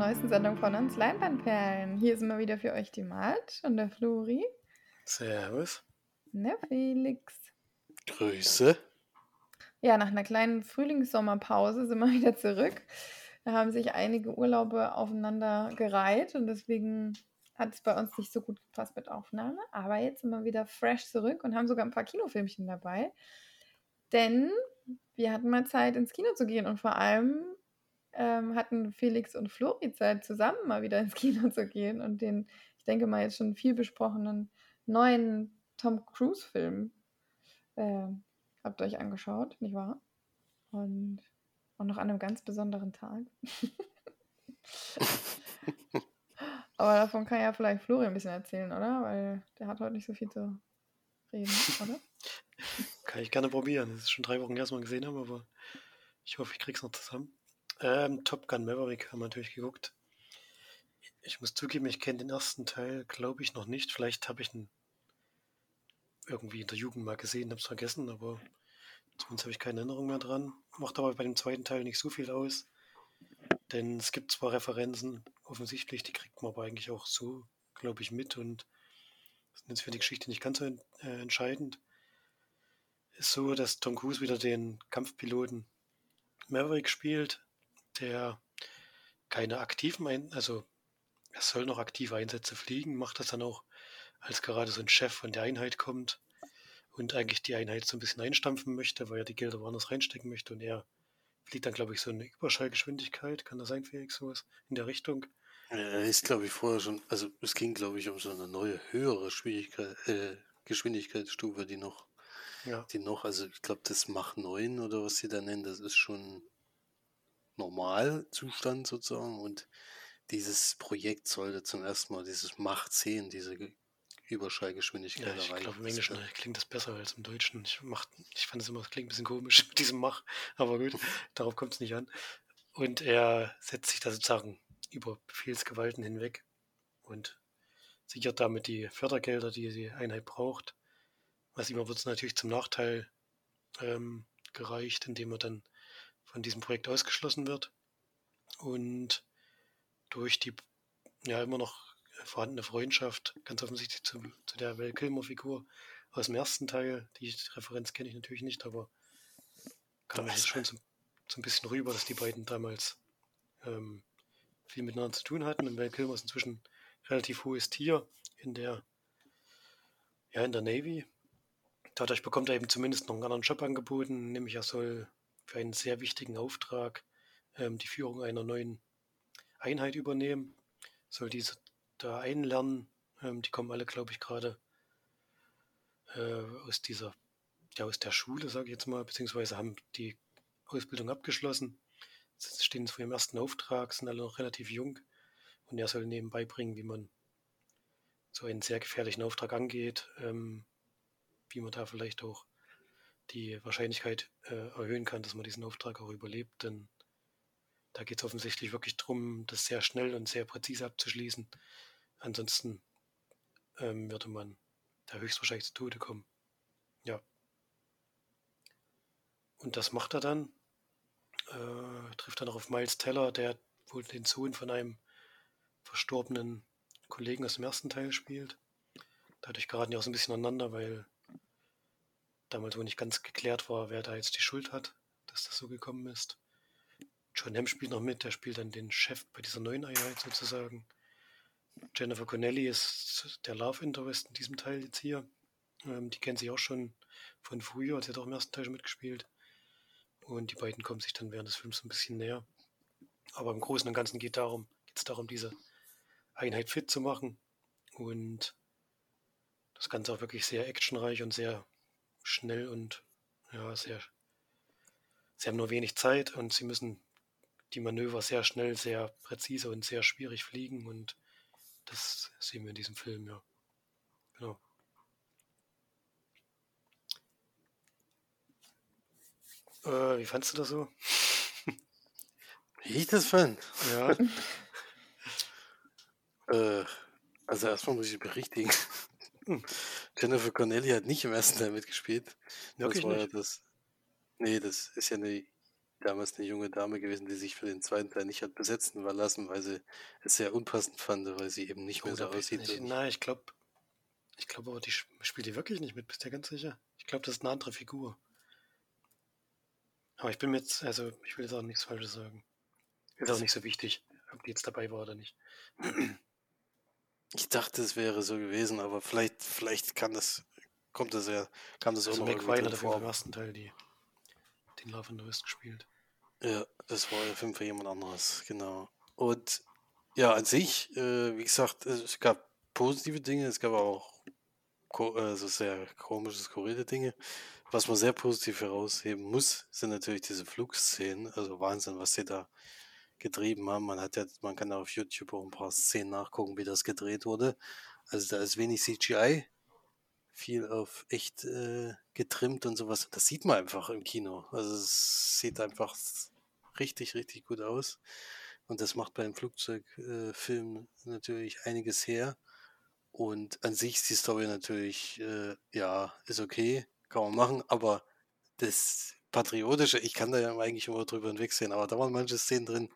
neuesten Sendung von uns Leinwandperlen. Hier ist immer wieder für euch die Mart und der Flori. Servus. Der Felix. Grüße. Ja, nach einer kleinen Frühlings-Sommerpause sind wir wieder zurück. Da haben sich einige Urlaube aufeinander gereiht und deswegen hat es bei uns nicht so gut gepasst mit Aufnahme. Aber jetzt sind wir wieder fresh zurück und haben sogar ein paar Kinofilmchen dabei. Denn wir hatten mal Zeit, ins Kino zu gehen und vor allem ähm, hatten Felix und Flori Zeit, zusammen mal wieder ins Kino zu gehen und den, ich denke mal, jetzt schon viel besprochenen neuen Tom Cruise-Film äh, habt ihr euch angeschaut, nicht wahr? Und auch noch an einem ganz besonderen Tag. Aber davon kann ja vielleicht Flori ein bisschen erzählen, oder? Weil der hat heute nicht so viel zu reden, oder? Kann ich gerne probieren. Das ist schon drei Wochen her, dass wir gesehen haben, aber ich hoffe, ich krieg's noch zusammen. Ähm, Top Gun Maverick haben wir natürlich geguckt. Ich muss zugeben, ich kenne den ersten Teil, glaube ich, noch nicht. Vielleicht habe ich ihn irgendwie in der Jugend mal gesehen, habe es vergessen, aber zumindest habe ich keine Erinnerung mehr dran. Macht aber bei dem zweiten Teil nicht so viel aus. Denn es gibt zwar Referenzen, offensichtlich, die kriegt man aber eigentlich auch so, glaube ich, mit und sind jetzt für die Geschichte nicht ganz so äh, entscheidend. Ist so, dass Tom Cruise wieder den Kampfpiloten Maverick spielt, der keine aktiven, Ein also er soll noch aktive Einsätze fliegen, macht das dann auch, als gerade so ein Chef von der Einheit kommt und eigentlich die Einheit so ein bisschen einstampfen möchte, weil er die Gelder woanders reinstecken möchte und er fliegt dann, glaube ich, so eine Überschallgeschwindigkeit, kann das sein, Felix, sowas in der Richtung? Er ist, glaube ich, vorher schon, also es ging, glaube ich, um so eine neue, höhere Schwierigkeit, äh, Geschwindigkeitsstufe, die noch, ja. die noch, also ich glaube, das Mach 9 oder was sie da nennen, das ist schon Normalzustand sozusagen und dieses Projekt sollte zum ersten Mal dieses Mach 10, diese Überschallgeschwindigkeit ja, ich erreichen. Ich glaube, im Englischen klingt das besser als im Deutschen. Ich, mach, ich fand es immer, das klingt ein bisschen komisch mit diesem Mach, aber gut, darauf kommt es nicht an. Und er setzt sich da sozusagen über Befehlsgewalten hinweg und sichert damit die Fördergelder, die die Einheit braucht. Was ihm wird es natürlich zum Nachteil ähm, gereicht, indem er dann von diesem Projekt ausgeschlossen wird und durch die ja immer noch vorhandene Freundschaft, ganz offensichtlich zu, zu der Val Kilmer-Figur aus dem ersten Teil, die Referenz kenne ich natürlich nicht, aber kam mir schon so, so, ein bisschen rüber, dass die beiden damals ähm, viel miteinander zu tun hatten und Val Kilmer ist inzwischen relativ hohes Tier in der ja, in der Navy. Dadurch bekommt er eben zumindest noch einen anderen Job angeboten, nämlich er soll für einen sehr wichtigen Auftrag ähm, die Führung einer neuen Einheit übernehmen. Soll diese da einlernen. Ähm, die kommen alle, glaube ich, gerade äh, aus dieser, ja, aus der Schule, sage ich jetzt mal, beziehungsweise haben die Ausbildung abgeschlossen. Sie stehen vor ihrem ersten Auftrag, sind alle noch relativ jung und er soll nebenbei bringen, wie man so einen sehr gefährlichen Auftrag angeht, ähm, wie man da vielleicht auch die Wahrscheinlichkeit äh, erhöhen kann, dass man diesen Auftrag auch überlebt. Denn da geht es offensichtlich wirklich darum, das sehr schnell und sehr präzise abzuschließen. Ansonsten ähm, würde man da höchstwahrscheinlich zu Tode kommen. Ja. Und das macht er dann. Äh, trifft dann auch auf Miles Teller, der wohl den Sohn von einem verstorbenen Kollegen aus dem ersten Teil spielt. Dadurch geraten die auch so ein bisschen aneinander, weil damals wohl nicht ganz geklärt war, wer da jetzt die Schuld hat, dass das so gekommen ist. John Hamm spielt noch mit, der spielt dann den Chef bei dieser neuen Einheit sozusagen. Jennifer Connelly ist der Love Interest in diesem Teil jetzt hier. Ähm, die kennen sich auch schon von früher, sie hat auch im ersten Teil schon mitgespielt. Und die beiden kommen sich dann während des Films ein bisschen näher. Aber im Großen und Ganzen geht darum, geht es darum, diese Einheit fit zu machen. Und das Ganze auch wirklich sehr actionreich und sehr schnell und ja, sehr. Sie haben nur wenig Zeit und sie müssen die Manöver sehr schnell, sehr präzise und sehr schwierig fliegen und das sehen wir in diesem Film, ja. Genau. Äh, wie fandest du das so? Wie ich das fand? Ja. äh, also erstmal muss ich berichtigen. Jennifer Connelly hat nicht im ersten Teil mitgespielt. Wirklich das war nicht? Ja das, nee, das ist ja eine damals eine junge Dame gewesen, die sich für den zweiten Teil nicht hat besetzen lassen, weil sie es sehr unpassend fand, weil sie eben nicht mehr oh, so aussieht. Nicht, nein, ich glaube, ich glaube aber, die spielt die wirklich nicht mit, bist du ganz sicher? Ich glaube, das ist eine andere Figur. Aber ich bin mir jetzt, also ich will jetzt auch nichts Falsches sagen. Ist auch nicht so wichtig, ob die jetzt dabei war oder nicht. Ich dachte, es wäre so gewesen, aber vielleicht, vielleicht kann das, kommt das ja, kam das also auch noch McFly hat vor. im ersten Teil die, den Love and the West gespielt. Ja, das war ja für jemand anderes, genau. Und ja, an sich, äh, wie gesagt, es gab positive Dinge, es gab auch also sehr komische, skurrile Dinge. Was man sehr positiv herausheben muss, sind natürlich diese Flugszenen. Also Wahnsinn, was sie da getrieben haben. Man hat ja, man kann auf YouTube auch ein paar Szenen nachgucken, wie das gedreht wurde. Also da ist wenig CGI, viel auf echt äh, getrimmt und sowas. Das sieht man einfach im Kino. Also es sieht einfach richtig, richtig gut aus. Und das macht beim Flugzeugfilm äh, natürlich einiges her. Und an sich ist die Story natürlich, äh, ja, ist okay, kann man machen, aber das Patriotische, ich kann da ja eigentlich immer drüber hinwegsehen, aber da waren manche Szenen drin,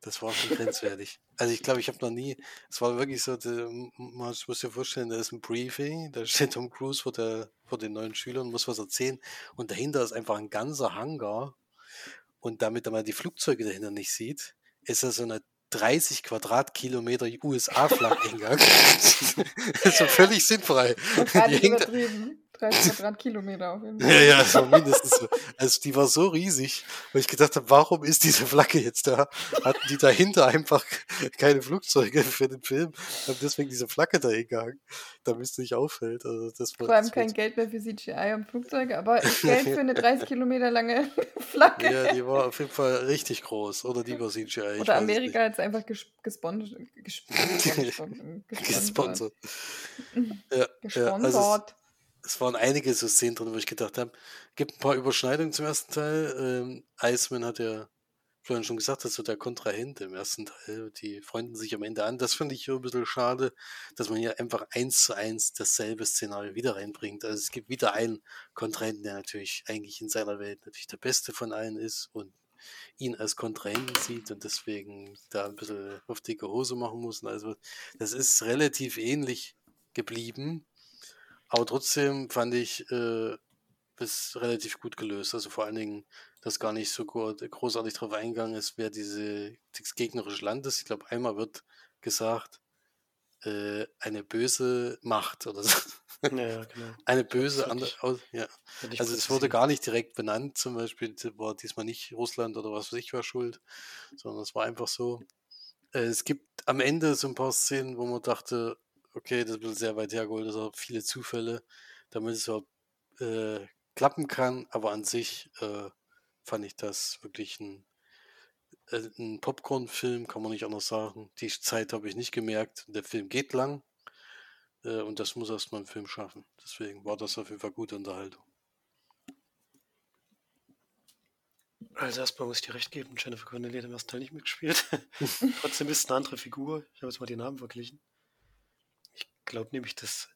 das war schon grenzwertig. Also ich glaube, ich habe noch nie, es war wirklich so, man muss sich vorstellen, da ist ein Briefing, da steht Tom Cruise vor, der, vor den neuen Schülern, muss was erzählen und dahinter ist einfach ein ganzer Hangar und damit man die Flugzeuge dahinter nicht sieht, ist da so eine 30 Quadratkilometer USA-Flaggeneingang. also völlig sinnfrei. Die hängt, 30 Quadratkilometer auf jeden Fall. Ja, ja, so mindestens so. Also die war so riesig, weil ich gedacht habe, warum ist diese Flagge jetzt da? Hatten die dahinter einfach keine Flugzeuge für den Film, haben deswegen diese Flagge da hingehangen, damit es nicht auffällt. Also das war, Vor allem kein Geld mehr für CGI und Flugzeuge, aber Geld für eine 30 Kilometer lange Flagge. Ja, die war auf jeden Fall richtig groß. Oder die war CGI. Oder Amerika hat es einfach gesponsert. Gesponsert. Ja, gesponsert. Ja, also es waren einige so Szenen drin, wo ich gedacht habe, gibt ein paar Überschneidungen zum ersten Teil. Ähm, Iceman hat ja vorhin schon gesagt, dass so der Kontrahent im ersten Teil, die freunden sich am Ende an. Das finde ich ein bisschen schade, dass man hier einfach eins zu eins dasselbe Szenario wieder reinbringt. Also es gibt wieder einen Kontrahenten, der natürlich eigentlich in seiner Welt natürlich der Beste von allen ist und ihn als Kontrahenten sieht und deswegen da ein bisschen auf dicke Hose machen muss. Also das ist relativ ähnlich geblieben, aber trotzdem fand ich äh, es relativ gut gelöst. Also vor allen Dingen, dass gar nicht so großartig darauf eingegangen ist, wer diese das gegnerische Land ist. Ich glaube, einmal wird gesagt, äh, eine böse Macht oder so. Ja, ja, genau. Eine böse andere. Ja. Also es wurde gar nicht direkt benannt, zum Beispiel war diesmal nicht Russland oder was weiß ich war schuld, sondern es war einfach so. Äh, es gibt am Ende so ein paar Szenen, wo man dachte, okay, das ist sehr weit hergeholt, das sind viele Zufälle, damit es überhaupt äh, klappen kann, aber an sich äh, fand ich das wirklich ein, äh, ein Popcorn-Film, kann man nicht anders sagen. Die Zeit habe ich nicht gemerkt. Der Film geht lang äh, und das muss erstmal ein Film schaffen. Deswegen war das auf jeden Fall gute Unterhaltung. Also erstmal muss ich dir recht geben, Jennifer Connelly hat im ersten Teil nicht mitgespielt. Trotzdem ist es eine andere Figur. Ich habe jetzt mal die Namen verglichen glaube nämlich, dass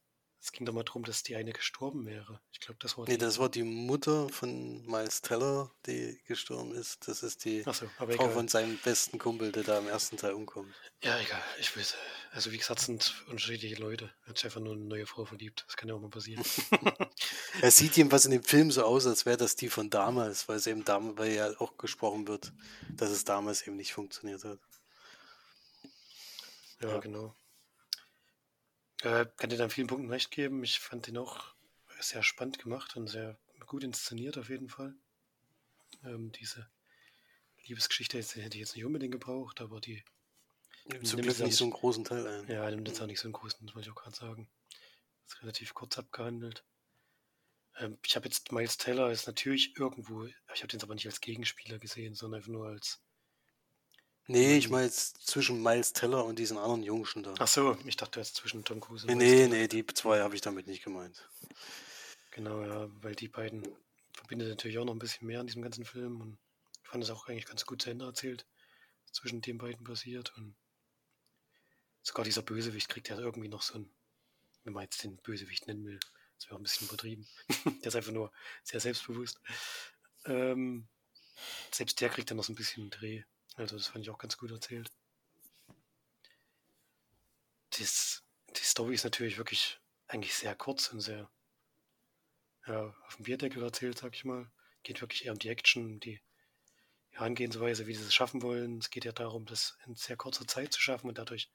es ging doch mal darum, dass die eine gestorben wäre. Ich glaube, das war Nee, das war die Mutter von Miles Teller, die gestorben ist. Das ist die so, Frau egal. von seinem besten Kumpel, der da im ersten Teil umkommt. Ja, egal. Ich weiß. Also wie gesagt, sind unterschiedliche Leute. Er hat sich einfach nur eine neue Frau verliebt. Das kann ja auch mal passieren. er sieht jedenfalls in dem Film so aus, als wäre das die von damals, weil es eben damals, weil ja auch gesprochen wird, dass es damals eben nicht funktioniert hat. Ja, ja. genau. Äh, kann dir da in vielen Punkten recht geben. Ich fand den auch sehr spannend gemacht und sehr gut inszeniert auf jeden Fall. Ähm, diese Liebesgeschichte hätte ich jetzt nicht unbedingt gebraucht, aber die Zum Glück nicht so einen großen Teil ein. Ja, nimmt jetzt auch nicht so einen großen, das wollte ich auch gerade sagen. Das ist relativ kurz abgehandelt. Ähm, ich habe jetzt Miles Taylor ist natürlich irgendwo, ich habe den aber nicht als Gegenspieler gesehen, sondern einfach nur als Nee, ich meine jetzt zwischen Miles Teller und diesen anderen Jungschen da. Ach so, ich dachte jetzt zwischen Tom Cruise und Nee, nee, nee, die zwei habe ich damit nicht gemeint. Genau, ja, weil die beiden verbindet natürlich auch noch ein bisschen mehr an diesem ganzen Film und ich fand es auch eigentlich ganz gut zu Ende erzählt, was zwischen den beiden passiert und sogar dieser Bösewicht kriegt ja irgendwie noch so ein, wenn man jetzt den Bösewicht nennen will, das wäre auch ein bisschen übertrieben. Der ist einfach nur sehr selbstbewusst. Ähm, selbst der kriegt dann noch so ein bisschen einen Dreh. Also das fand ich auch ganz gut erzählt. Das, die Story ist natürlich wirklich eigentlich sehr kurz und sehr ja, auf dem Bierdeckel erzählt, sag ich mal. Geht wirklich eher um die Action, die Herangehensweise, wie sie es schaffen wollen. Es geht ja darum, das in sehr kurzer Zeit zu schaffen und dadurch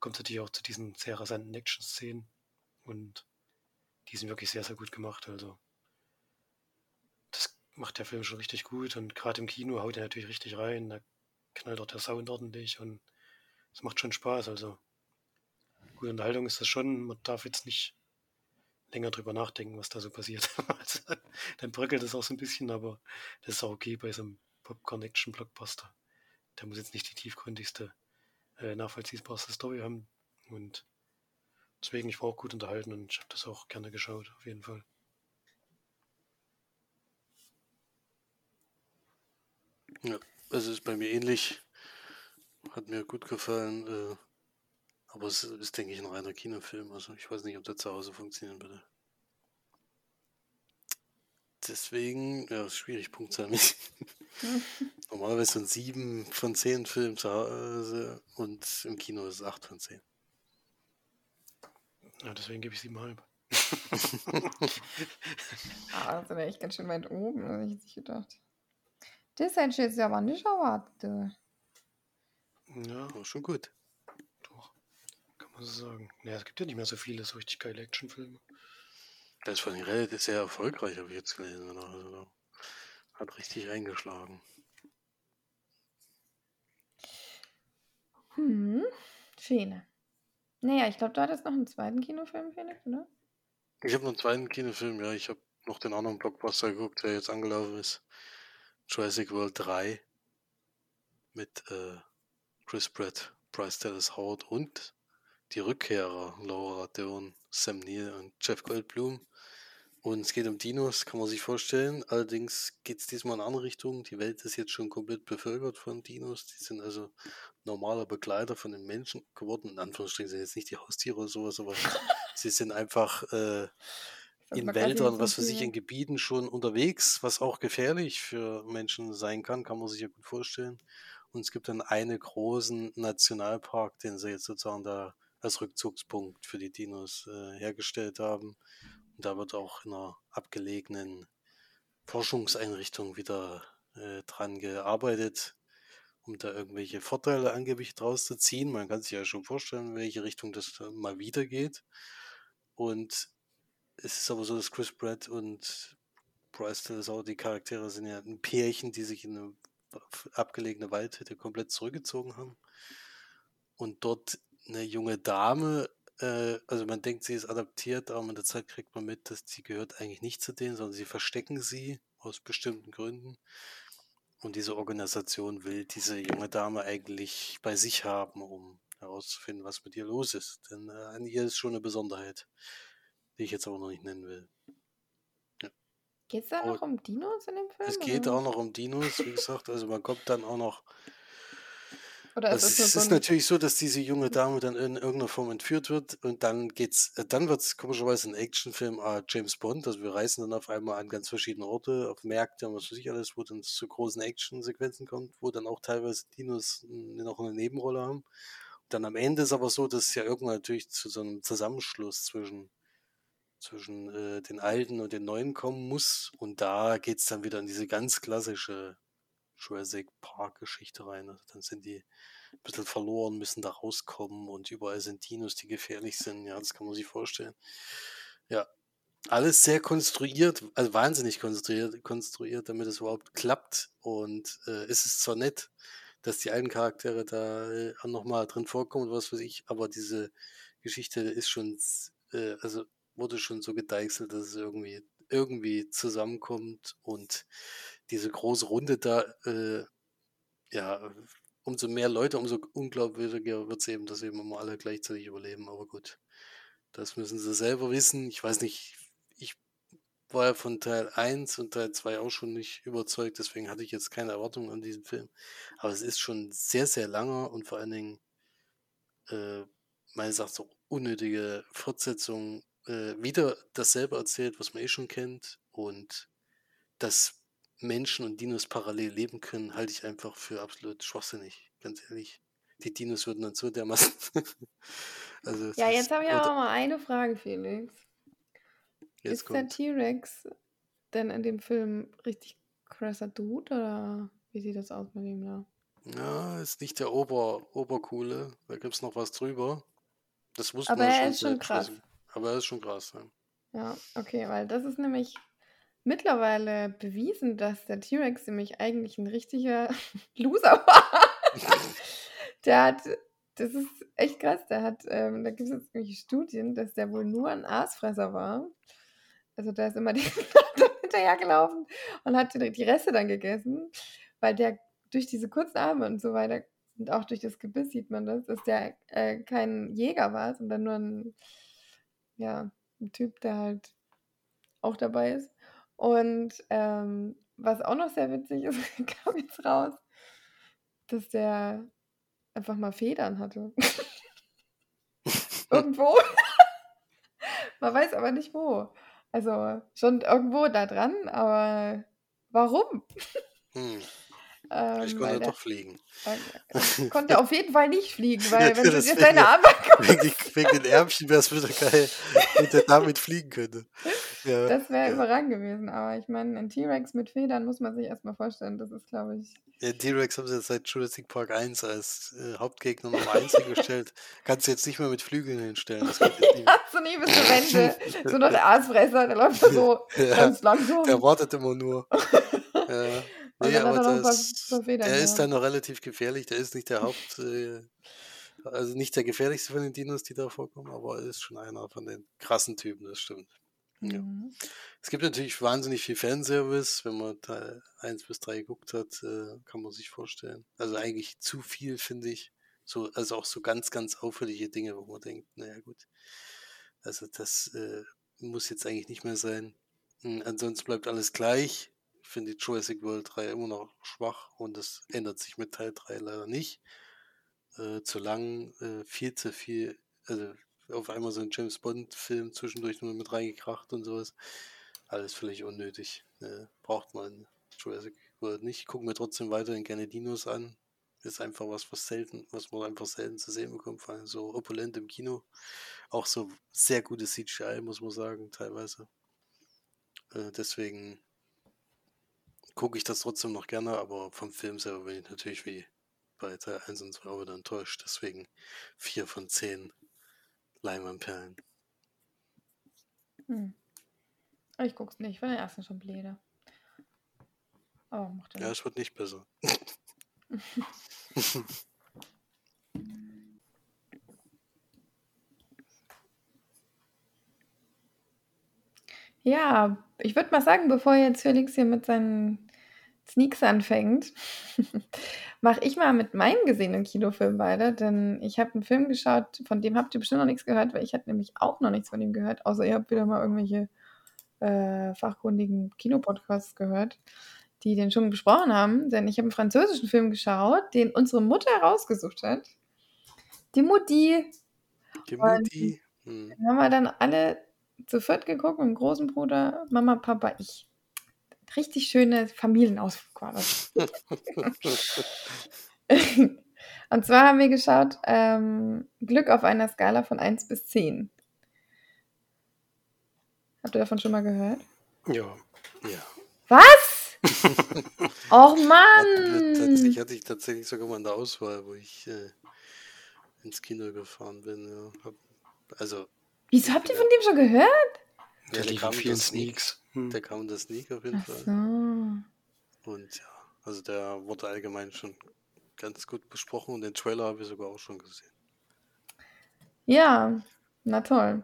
kommt es natürlich auch zu diesen sehr rasanten Action-Szenen und die sind wirklich sehr, sehr gut gemacht. Also das macht der Film schon richtig gut und gerade im Kino haut er natürlich richtig rein. Da knallt auch der Sound ordentlich und es macht schon Spaß. Also gute Unterhaltung ist das schon. Man darf jetzt nicht länger drüber nachdenken, was da so passiert. also, dann bröckelt es auch so ein bisschen, aber das ist auch okay bei so einem Popcorn-Action-Blockbuster. Der muss jetzt nicht die tiefgründigste, äh, nachvollziehbarste Story haben. Und deswegen, ich war auch gut unterhalten und ich habe das auch gerne geschaut, auf jeden Fall. Ja, also ist bei mir ähnlich. Hat mir gut gefallen. Äh, aber es ist, denke ich, ein reiner Kinofilm. Also ich weiß nicht, ob der zu Hause funktionieren würde. Deswegen, ja, ist schwierig, Punktzahl mich. Normalerweise sind sieben von zehn Filmen zu Hause und im Kino ist es acht von zehn. Ja, deswegen gebe ich siebenhalb. ah, das ist echt ganz schön weit oben, hätte ich nicht gedacht. Das hätte ich jetzt aber nicht erwartet. Ja, aber schon gut. Doch, kann man so sagen. Naja, es gibt ja nicht mehr so viele so richtig geile Actionfilme. Von den relativ sehr erfolgreich, habe ich jetzt gelesen. Also, hat richtig eingeschlagen. Hm, Schöne. Naja, ich glaube, du hattest noch einen zweiten Kinofilm, Felix, oder? Ich habe noch einen zweiten Kinofilm, ja. Ich habe noch den anderen Blockbuster geguckt, der jetzt angelaufen ist. Jurassic World 3 mit äh, Chris Pratt, Bryce Dallas Howard und die Rückkehrer Laura Dern, Sam Neill und Jeff Goldblum. Und es geht um Dinos, kann man sich vorstellen. Allerdings geht es diesmal in eine andere Richtung. Die Welt ist jetzt schon komplett bevölkert von Dinos. Die sind also normaler Begleiter von den Menschen geworden. In Anführungsstrichen sind jetzt nicht die Haustiere oder sowas, aber sie sind einfach äh, in Wäldern, was für sich in Gebieten schon unterwegs, was auch gefährlich für Menschen sein kann, kann man sich ja gut vorstellen. Und es gibt dann einen großen Nationalpark, den sie jetzt sozusagen da als Rückzugspunkt für die Dinos äh, hergestellt haben. Und da wird auch in einer abgelegenen Forschungseinrichtung wieder äh, dran gearbeitet, um da irgendwelche Vorteile angeblich draus zu ziehen. Man kann sich ja schon vorstellen, in welche Richtung das mal wieder geht. Und es ist aber so, dass Chris Pratt und Bryce Dallas auch die Charaktere sind ja ein Pärchen, die sich in eine abgelegene Waldhütte komplett zurückgezogen haben. Und dort eine junge Dame äh, also man denkt, sie ist adaptiert, aber mit der Zeit kriegt man mit, dass sie gehört eigentlich nicht zu denen, sondern sie verstecken sie aus bestimmten Gründen. Und diese Organisation will diese junge Dame eigentlich bei sich haben, um herauszufinden, was mit ihr los ist. Denn äh, an ihr ist schon eine Besonderheit, die ich jetzt aber noch nicht nennen will. Ja. Geht es da noch um Dinos in dem Film? Es geht oder? auch noch um Dinos, wie gesagt. Also man kommt dann auch noch oder also ist es, es ist natürlich so, dass diese junge Dame dann in irgendeiner Form entführt wird und dann geht's, äh, dann wird es komischerweise ein Actionfilm äh, James Bond. Also wir reisen dann auf einmal an ganz verschiedene Orte, auf Märkte und was weiß ich alles, wo dann zu großen Actionsequenzen kommt, wo dann auch teilweise Dinos noch eine Nebenrolle haben. Und dann am Ende ist aber so, dass es ja irgendwann natürlich zu so einem Zusammenschluss zwischen zwischen äh, den alten und den neuen kommen muss. Und da geht es dann wieder in diese ganz klassische Jurassic Park Geschichte rein. Also dann sind die ein bisschen verloren, müssen da rauskommen und überall sind Dinos, die gefährlich sind. Ja, das kann man sich vorstellen. Ja, alles sehr konstruiert, also wahnsinnig konstruiert, konstruiert damit es überhaupt klappt. Und äh, es ist zwar nett, dass die alten Charaktere da äh, nochmal drin vorkommen, was weiß ich, aber diese Geschichte ist schon, äh, also wurde schon so gedeichselt, dass es irgendwie, irgendwie zusammenkommt und diese große Runde da, äh, ja, umso mehr Leute, umso unglaubwürdiger wird es eben, dass eben immer alle gleichzeitig überleben. Aber gut, das müssen sie selber wissen. Ich weiß nicht, ich war ja von Teil 1 und Teil 2 auch schon nicht überzeugt, deswegen hatte ich jetzt keine Erwartungen an diesen Film. Aber es ist schon sehr, sehr langer und vor allen Dingen, äh, meines Erachtens auch unnötige Fortsetzung, äh, wieder dasselbe erzählt, was man eh schon kennt. Und das Menschen und Dinos parallel leben können, halte ich einfach für absolut schwachsinnig, ganz ehrlich. Die Dinos würden dann so dermaßen. also, ja, jetzt habe ich aber mal eine Frage, Felix. Ist kommt. der T-Rex denn in dem Film richtig krasser Dude oder wie sieht das aus mit ihm da? Ja, ist nicht der Ober, Obercoole. Da gibt es noch was drüber. Das wusste Aber man er ist schon krass. Aber er ist schon krass, ja. Ja, okay, weil das ist nämlich mittlerweile bewiesen, dass der T-Rex nämlich eigentlich ein richtiger Loser war. der hat, das ist echt krass, der hat, ähm, da gibt es jetzt irgendwelche Studien, dass der wohl nur ein Aasfresser war. Also der ist immer die hinterhergelaufen und hat die Reste dann gegessen, weil der durch diese kurzen Arme und so weiter und auch durch das Gebiss sieht man das, dass der äh, kein Jäger war, sondern nur ein, ja, ein Typ, der halt auch dabei ist. Und ähm, was auch noch sehr witzig ist, kam jetzt raus, dass der einfach mal Federn hatte. Irgendwo. Man weiß aber nicht wo. Also schon irgendwo da dran, aber warum? Hm. Ich ähm, konnte doch fliegen. Äh, konnte auf jeden Fall nicht fliegen, weil ja, wenn du dir seine Arme wegen, wegen den Ärmchen wäre es wieder geil, wenn der damit fliegen könnte. Ja, das wäre ja. überragend gewesen, aber ich meine, ein T-Rex mit Federn muss man sich erstmal vorstellen, das ist, glaube ich. Ja, T-Rex haben sie jetzt seit Jurassic Park 1 als äh, Hauptgegner Nummer 1 hingestellt. Kannst du jetzt nicht mehr mit Flügeln hinstellen. Das geht jetzt nicht so nie bis zur Rente. so noch der Aasfresser, der läuft so ganz langsam. Der wartet immer nur. ja. Nee, aber das, Federn, der ja. ist dann noch relativ gefährlich. Der ist nicht der Haupt, äh, also nicht der gefährlichste von den Dinos, die da vorkommen, aber er ist schon einer von den krassen Typen, das stimmt. Ja. Mhm. Es gibt natürlich wahnsinnig viel Fanservice. Wenn man Teil 1 bis 3 geguckt hat, äh, kann man sich vorstellen. Also eigentlich zu viel, finde ich. So, also auch so ganz, ganz auffällige Dinge, wo man denkt, naja gut. Also das äh, muss jetzt eigentlich nicht mehr sein. Hm, ansonsten bleibt alles gleich finde die Jurassic World 3 immer noch schwach und das ändert sich mit Teil 3 leider nicht. Äh, zu lang, äh, viel zu viel, also auf einmal so ein James Bond-Film zwischendurch nur mit reingekracht und sowas. Alles völlig unnötig. Äh, braucht man Jurassic World nicht. Gucken wir trotzdem weiterhin gerne Dinos an. Ist einfach was, was selten, was man einfach selten zu sehen bekommt, vor allem so opulent im Kino. Auch so sehr gutes CGI, muss man sagen, teilweise. Äh, deswegen gucke ich das trotzdem noch gerne, aber vom Film selber bin ich natürlich wie bei Teil 1 und 2 wieder enttäuscht. Deswegen 4 von 10 Leinwandperlen. Hm. Ich guck's nicht, weil der erste schon bläder. Aber macht ja Ja, es wird nicht besser. ja, ich würde mal sagen, bevor jetzt Felix hier mit seinen Sneaks anfängt, mache ich mal mit meinem gesehenen Kinofilm weiter, denn ich habe einen Film geschaut, von dem habt ihr bestimmt noch nichts gehört, weil ich hatte nämlich auch noch nichts von ihm gehört, außer ihr habt wieder mal irgendwelche äh, fachkundigen Kinopodcasts gehört, die den schon besprochen haben, denn ich habe einen französischen Film geschaut, den unsere Mutter herausgesucht hat. Die Mutti. Die Mutti. Hm. Den haben wir dann alle zu viert geguckt, mit dem großen Bruder, Mama, Papa, ich richtig schöne Familienausflug war das. Und zwar haben wir geschaut, ähm, Glück auf einer Skala von 1 bis 10. Habt ihr davon schon mal gehört? Ja. Ja. Was? Och Mann! Tatsächlich hatte ich tatsächlich sogar mal eine Auswahl, wo ich äh, ins Kino gefahren bin. Ja. Also. Wieso habt ihr von dem schon gehört? Der kam vielen Sneaks. Hm. Der kam in der Sneak auf jeden Ach Fall. So. Und ja, also der wurde allgemein schon ganz gut besprochen und den Trailer habe ich sogar auch schon gesehen. Ja, na toll.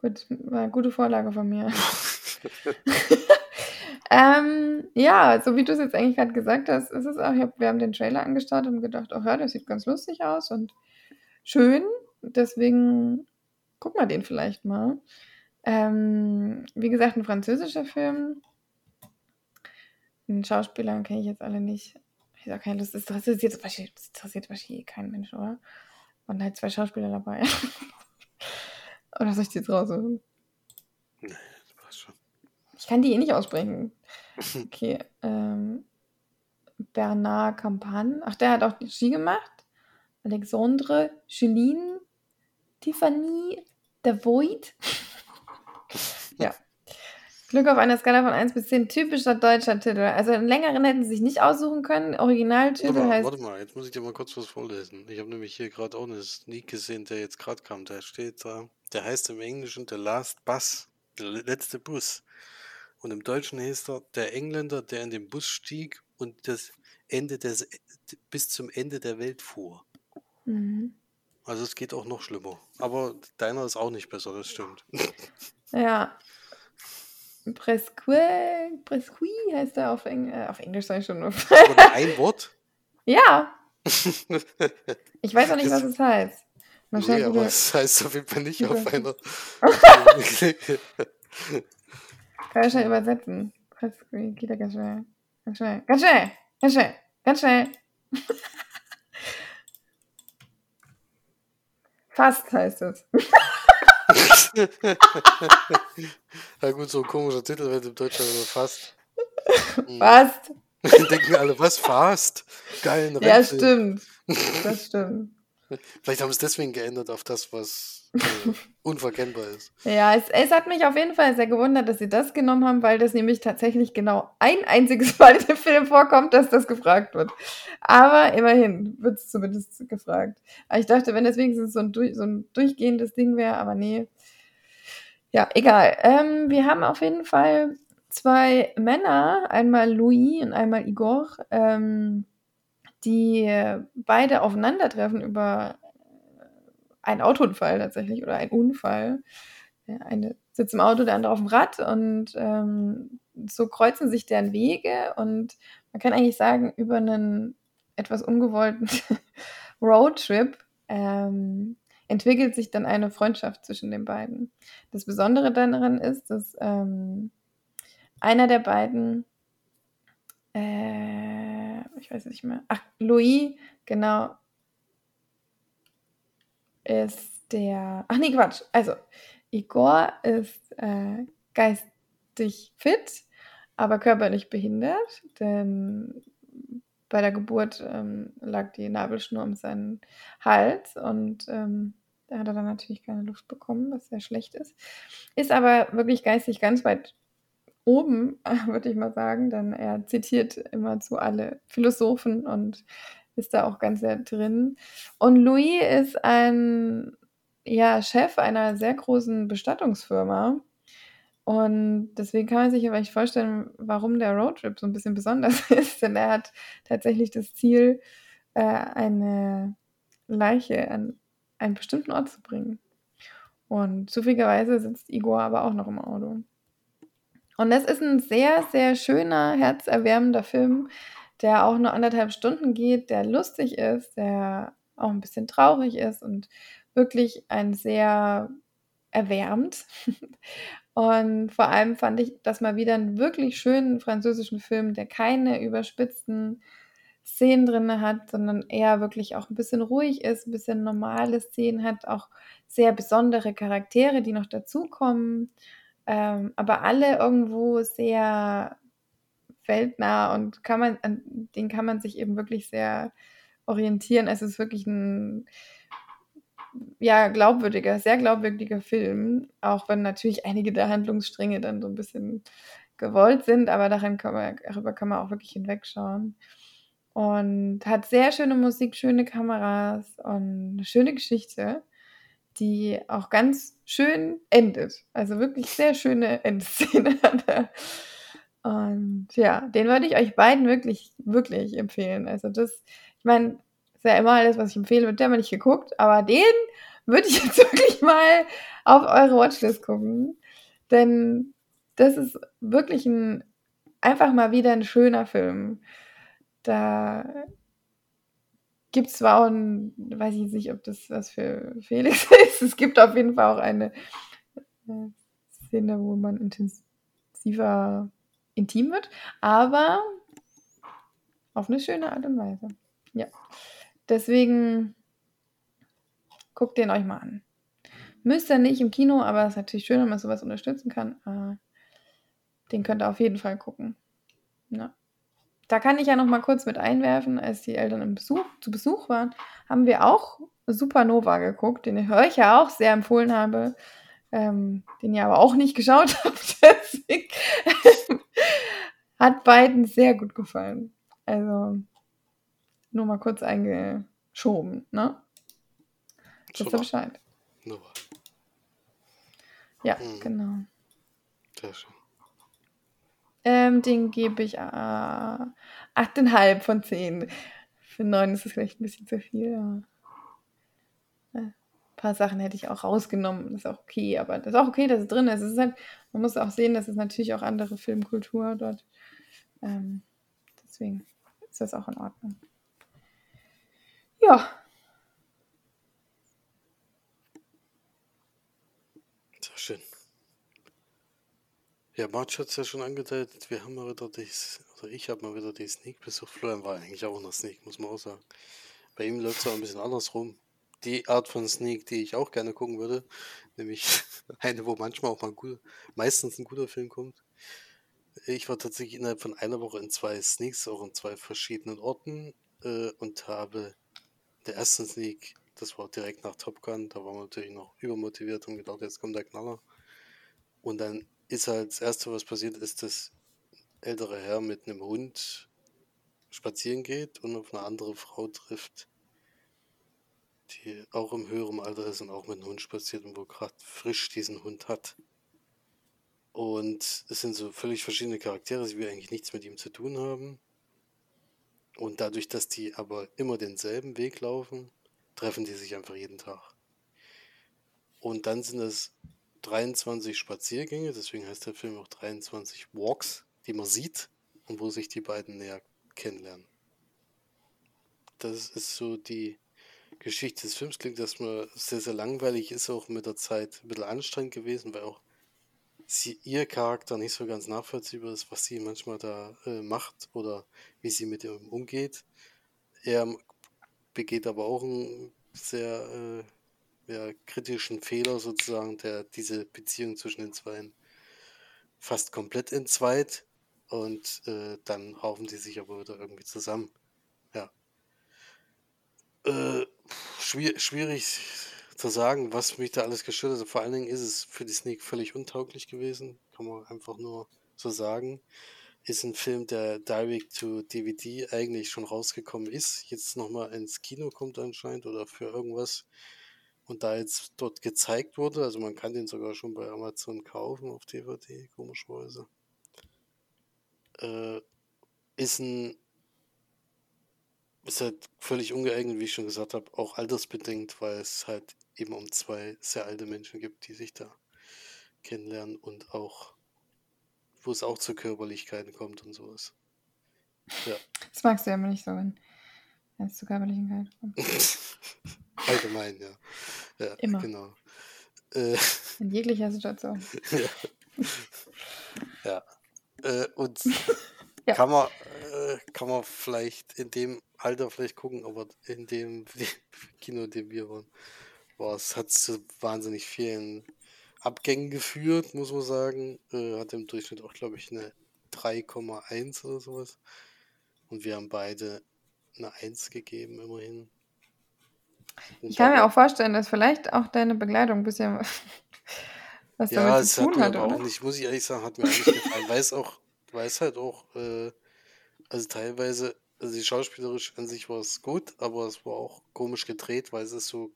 Gut, war eine gute Vorlage von mir. ähm, ja, so wie du es jetzt eigentlich gerade gesagt hast, ist es auch, hab, wir haben den Trailer angestartet und gedacht, oh ja, der sieht ganz lustig aus und schön. Deswegen gucken wir den vielleicht mal. Ähm, wie gesagt, ein französischer Film. Den Schauspielern kenne ich jetzt alle nicht. Ich habe keine Lust. Das interessiert, das interessiert wahrscheinlich eh keinen Mensch, oder? Und halt zwei Schauspieler dabei. oder soll ich die jetzt raussuchen? Nee, das passt schon. Ich kann die eh nicht aussprechen. Okay. Ähm, Bernard Campan. Ach, der hat auch die Ski gemacht. Alexandre, Julien, Tiffany, The Void. Ja. Glück auf einer Skala von 1 bis 10, typischer deutscher Titel. Also einen längeren hätten sie sich nicht aussuchen können. Originaltitel Warte heißt. warte mal, jetzt muss ich dir mal kurz was vorlesen. Ich habe nämlich hier gerade auch einen Sneak gesehen, der jetzt gerade kam. Der steht da, der heißt im Englischen The Last Bus, der letzte Bus. Und im Deutschen heißt er Der Engländer, der in den Bus stieg und das Ende des, bis zum Ende der Welt fuhr. Mhm. Also es geht auch noch schlimmer. Aber deiner ist auch nicht besser, das stimmt. Ja. Presque, Presqui heißt er auf, Eng äh, auf Englisch, sag ich schon. Nur ein Wort? ja, ich weiß auch nicht, was es heißt. Nee, Wahrscheinlich aber es heißt auf jeden Fall nicht auf einer. Kann ich schnell übersetzen. Presque, geht ja ganz schnell. Ganz schnell. Ganz schnell. Ganz schnell. Ganz schnell. Fast heißt es. ja gut, so ein komischer Titel wird im Deutschen aber fast. Hm. Fast. Denken alle, was? Fast? Geil, ein Ja, stimmt. Das stimmt. Vielleicht haben sie es deswegen geändert auf das, was äh, unverkennbar ist. Ja, es, es hat mich auf jeden Fall sehr gewundert, dass sie das genommen haben, weil das nämlich tatsächlich genau ein einziges Mal in dem Film vorkommt, dass das gefragt wird. Aber immerhin wird es zumindest gefragt. Aber ich dachte, wenn das wenigstens so ein, so ein durchgehendes Ding wäre, aber nee. Ja, egal. Ähm, wir haben auf jeden Fall zwei Männer, einmal Louis und einmal Igor, ähm, die beide aufeinandertreffen über einen Autounfall tatsächlich oder einen Unfall. Der eine sitzt im Auto, der andere auf dem Rad und ähm, so kreuzen sich deren Wege und man kann eigentlich sagen, über einen etwas ungewollten Roadtrip ähm, entwickelt sich dann eine Freundschaft zwischen den beiden. Das Besondere daran ist, dass ähm, einer der beiden, äh, ich weiß nicht mehr, ach, Louis, genau, ist der, ach nee, Quatsch, also Igor ist äh, geistig fit, aber körperlich behindert, denn bei der Geburt ähm, lag die Nabelschnur um seinen Hals und ähm, da hat er dann natürlich keine Luft bekommen, was sehr schlecht ist. Ist aber wirklich geistig ganz weit oben, würde ich mal sagen, denn er zitiert immer zu alle Philosophen und ist da auch ganz sehr drin. Und Louis ist ein ja, Chef einer sehr großen Bestattungsfirma. Und deswegen kann man sich ja vielleicht vorstellen, warum der Roadtrip so ein bisschen besonders ist. Denn er hat tatsächlich das Ziel, äh, eine Leiche an einen bestimmten Ort zu bringen. Und zufälligerweise sitzt Igor aber auch noch im Auto. Und das ist ein sehr, sehr schöner, herzerwärmender Film, der auch nur anderthalb Stunden geht, der lustig ist, der auch ein bisschen traurig ist und wirklich ein sehr erwärmt. Und vor allem fand ich das mal wieder einen wirklich schönen französischen Film, der keine überspitzten Szenen drin hat, sondern eher wirklich auch ein bisschen ruhig ist, ein bisschen normale Szenen hat, auch sehr besondere Charaktere, die noch dazukommen, ähm, aber alle irgendwo sehr weltnah und kann man, an den kann man sich eben wirklich sehr orientieren. Es ist wirklich ein ja, glaubwürdiger, sehr glaubwürdiger Film, auch wenn natürlich einige der Handlungsstränge dann so ein bisschen gewollt sind, aber daran kann man, darüber kann man auch wirklich hinwegschauen. Und hat sehr schöne Musik, schöne Kameras und eine schöne Geschichte, die auch ganz schön endet. Also wirklich sehr schöne Endszene hat er. Und ja, den würde ich euch beiden wirklich, wirklich empfehlen. Also das, ich meine, ist ja immer alles, was ich empfehle, wird mal nicht geguckt, aber den würde ich jetzt wirklich mal auf eure Watchlist gucken. Denn das ist wirklich ein, einfach mal wieder ein schöner Film. Da gibt es zwar auch ein, weiß ich nicht, ob das was für Felix ist. Es gibt auf jeden Fall auch eine äh, Szene, wo man intensiver intim wird, aber auf eine schöne Art und Weise. Ja. Deswegen guckt den euch mal an. Müsst ihr nicht im Kino, aber es ist natürlich schön, wenn man sowas unterstützen kann. Äh, Den könnt ihr auf jeden Fall gucken. Ja. Da kann ich ja noch mal kurz mit einwerfen, als die Eltern Besuch, zu Besuch waren, haben wir auch Supernova geguckt, den ich euch ja auch sehr empfohlen habe, ähm, den ihr aber auch nicht geschaut habt. Deswegen hat beiden sehr gut gefallen. Also nur mal kurz eingeschoben, ne? Wisst ihr Bescheid? Nova. Ja, mhm. genau. Sehr schön. Ähm, den gebe ich äh, 8,5 von 10. Für 9 ist es vielleicht ein bisschen zu viel. Paar Sachen hätte ich auch rausgenommen. Das ist auch okay, aber das ist auch okay, dass es drin ist. Es ist halt, man muss auch sehen, dass es natürlich auch andere Filmkultur dort. Ähm, deswegen ist das auch in Ordnung. Ja. Sehr schön. Ja, March hat es ja schon angedeutet, wir haben mal wieder das, oder ich habe mal wieder die Sneak besucht. Florian war eigentlich auch noch Sneak, muss man auch sagen. Bei ihm läuft es auch ein bisschen andersrum. Die Art von Sneak, die ich auch gerne gucken würde, nämlich eine, wo manchmal auch mal guter, meistens ein guter Film kommt. Ich war tatsächlich innerhalb von einer Woche in zwei Sneaks, auch in zwei verschiedenen Orten äh, und habe der ersten Sneak, das war direkt nach Top Gun, da waren wir natürlich noch übermotiviert und gedacht, jetzt kommt der Knaller. Und dann ist halt das Erste, was passiert, ist, dass ältere Herr mit einem Hund spazieren geht und auf eine andere Frau trifft, die auch im höheren Alter ist und auch mit einem Hund spaziert und wo gerade frisch diesen Hund hat. Und es sind so völlig verschiedene Charaktere, die eigentlich nichts mit ihm zu tun haben. Und dadurch, dass die aber immer denselben Weg laufen, treffen die sich einfach jeden Tag. Und dann sind es 23 Spaziergänge, deswegen heißt der Film auch 23 Walks, die man sieht und wo sich die beiden näher kennenlernen. Das ist so die Geschichte des Films. Klingt erstmal sehr, sehr langweilig, ist auch mit der Zeit ein bisschen anstrengend gewesen, weil auch sie, ihr Charakter nicht so ganz nachvollziehbar ist, was sie manchmal da äh, macht oder wie sie mit ihm umgeht. Er begeht aber auch einen sehr äh, ja, kritischen Fehler sozusagen, der diese Beziehung zwischen den Zweien fast komplett entzweit und äh, dann raufen sie sich aber wieder irgendwie zusammen. Ja. Äh, schwierig, zu sagen, was mich da alles gestört hat. Also vor allen Dingen ist es für die Sneak völlig untauglich gewesen. Kann man einfach nur so sagen. Ist ein Film, der direct to DVD eigentlich schon rausgekommen ist. Jetzt nochmal ins Kino kommt anscheinend oder für irgendwas. Und da jetzt dort gezeigt wurde, also man kann den sogar schon bei Amazon kaufen auf DVD, komischerweise. Äh, ist ein ist halt völlig ungeeignet, wie ich schon gesagt habe, auch altersbedingt, weil es halt eben um zwei sehr alte Menschen gibt, die sich da kennenlernen und auch, wo es auch zu Körperlichkeiten kommt und sowas. Ja. Das magst du ja immer nicht so, wenn es zu Körperlichkeiten kommt. Allgemein, ja. ja immer. Genau. Äh, In jeglicher Situation. ja. ja. Äh, und ja. kann man äh, kann man vielleicht in dem Alter vielleicht gucken, aber in dem Kino, in dem wir waren, war es, hat zu wahnsinnig vielen Abgängen geführt, muss man sagen. Äh, hat im Durchschnitt auch, glaube ich, eine 3,1 oder sowas. Und wir haben beide eine 1 gegeben, immerhin. Und ich kann mir auch vorstellen, dass vielleicht auch deine Begleitung ein bisschen was ja, damit zu tun hat, hat oder? Nicht, muss ich ehrlich sagen, hat mir nicht gefallen. Weil es auch, weil es halt auch, äh, also teilweise, also die schauspielerisch an sich war es gut, aber es war auch komisch gedreht, weil es ist so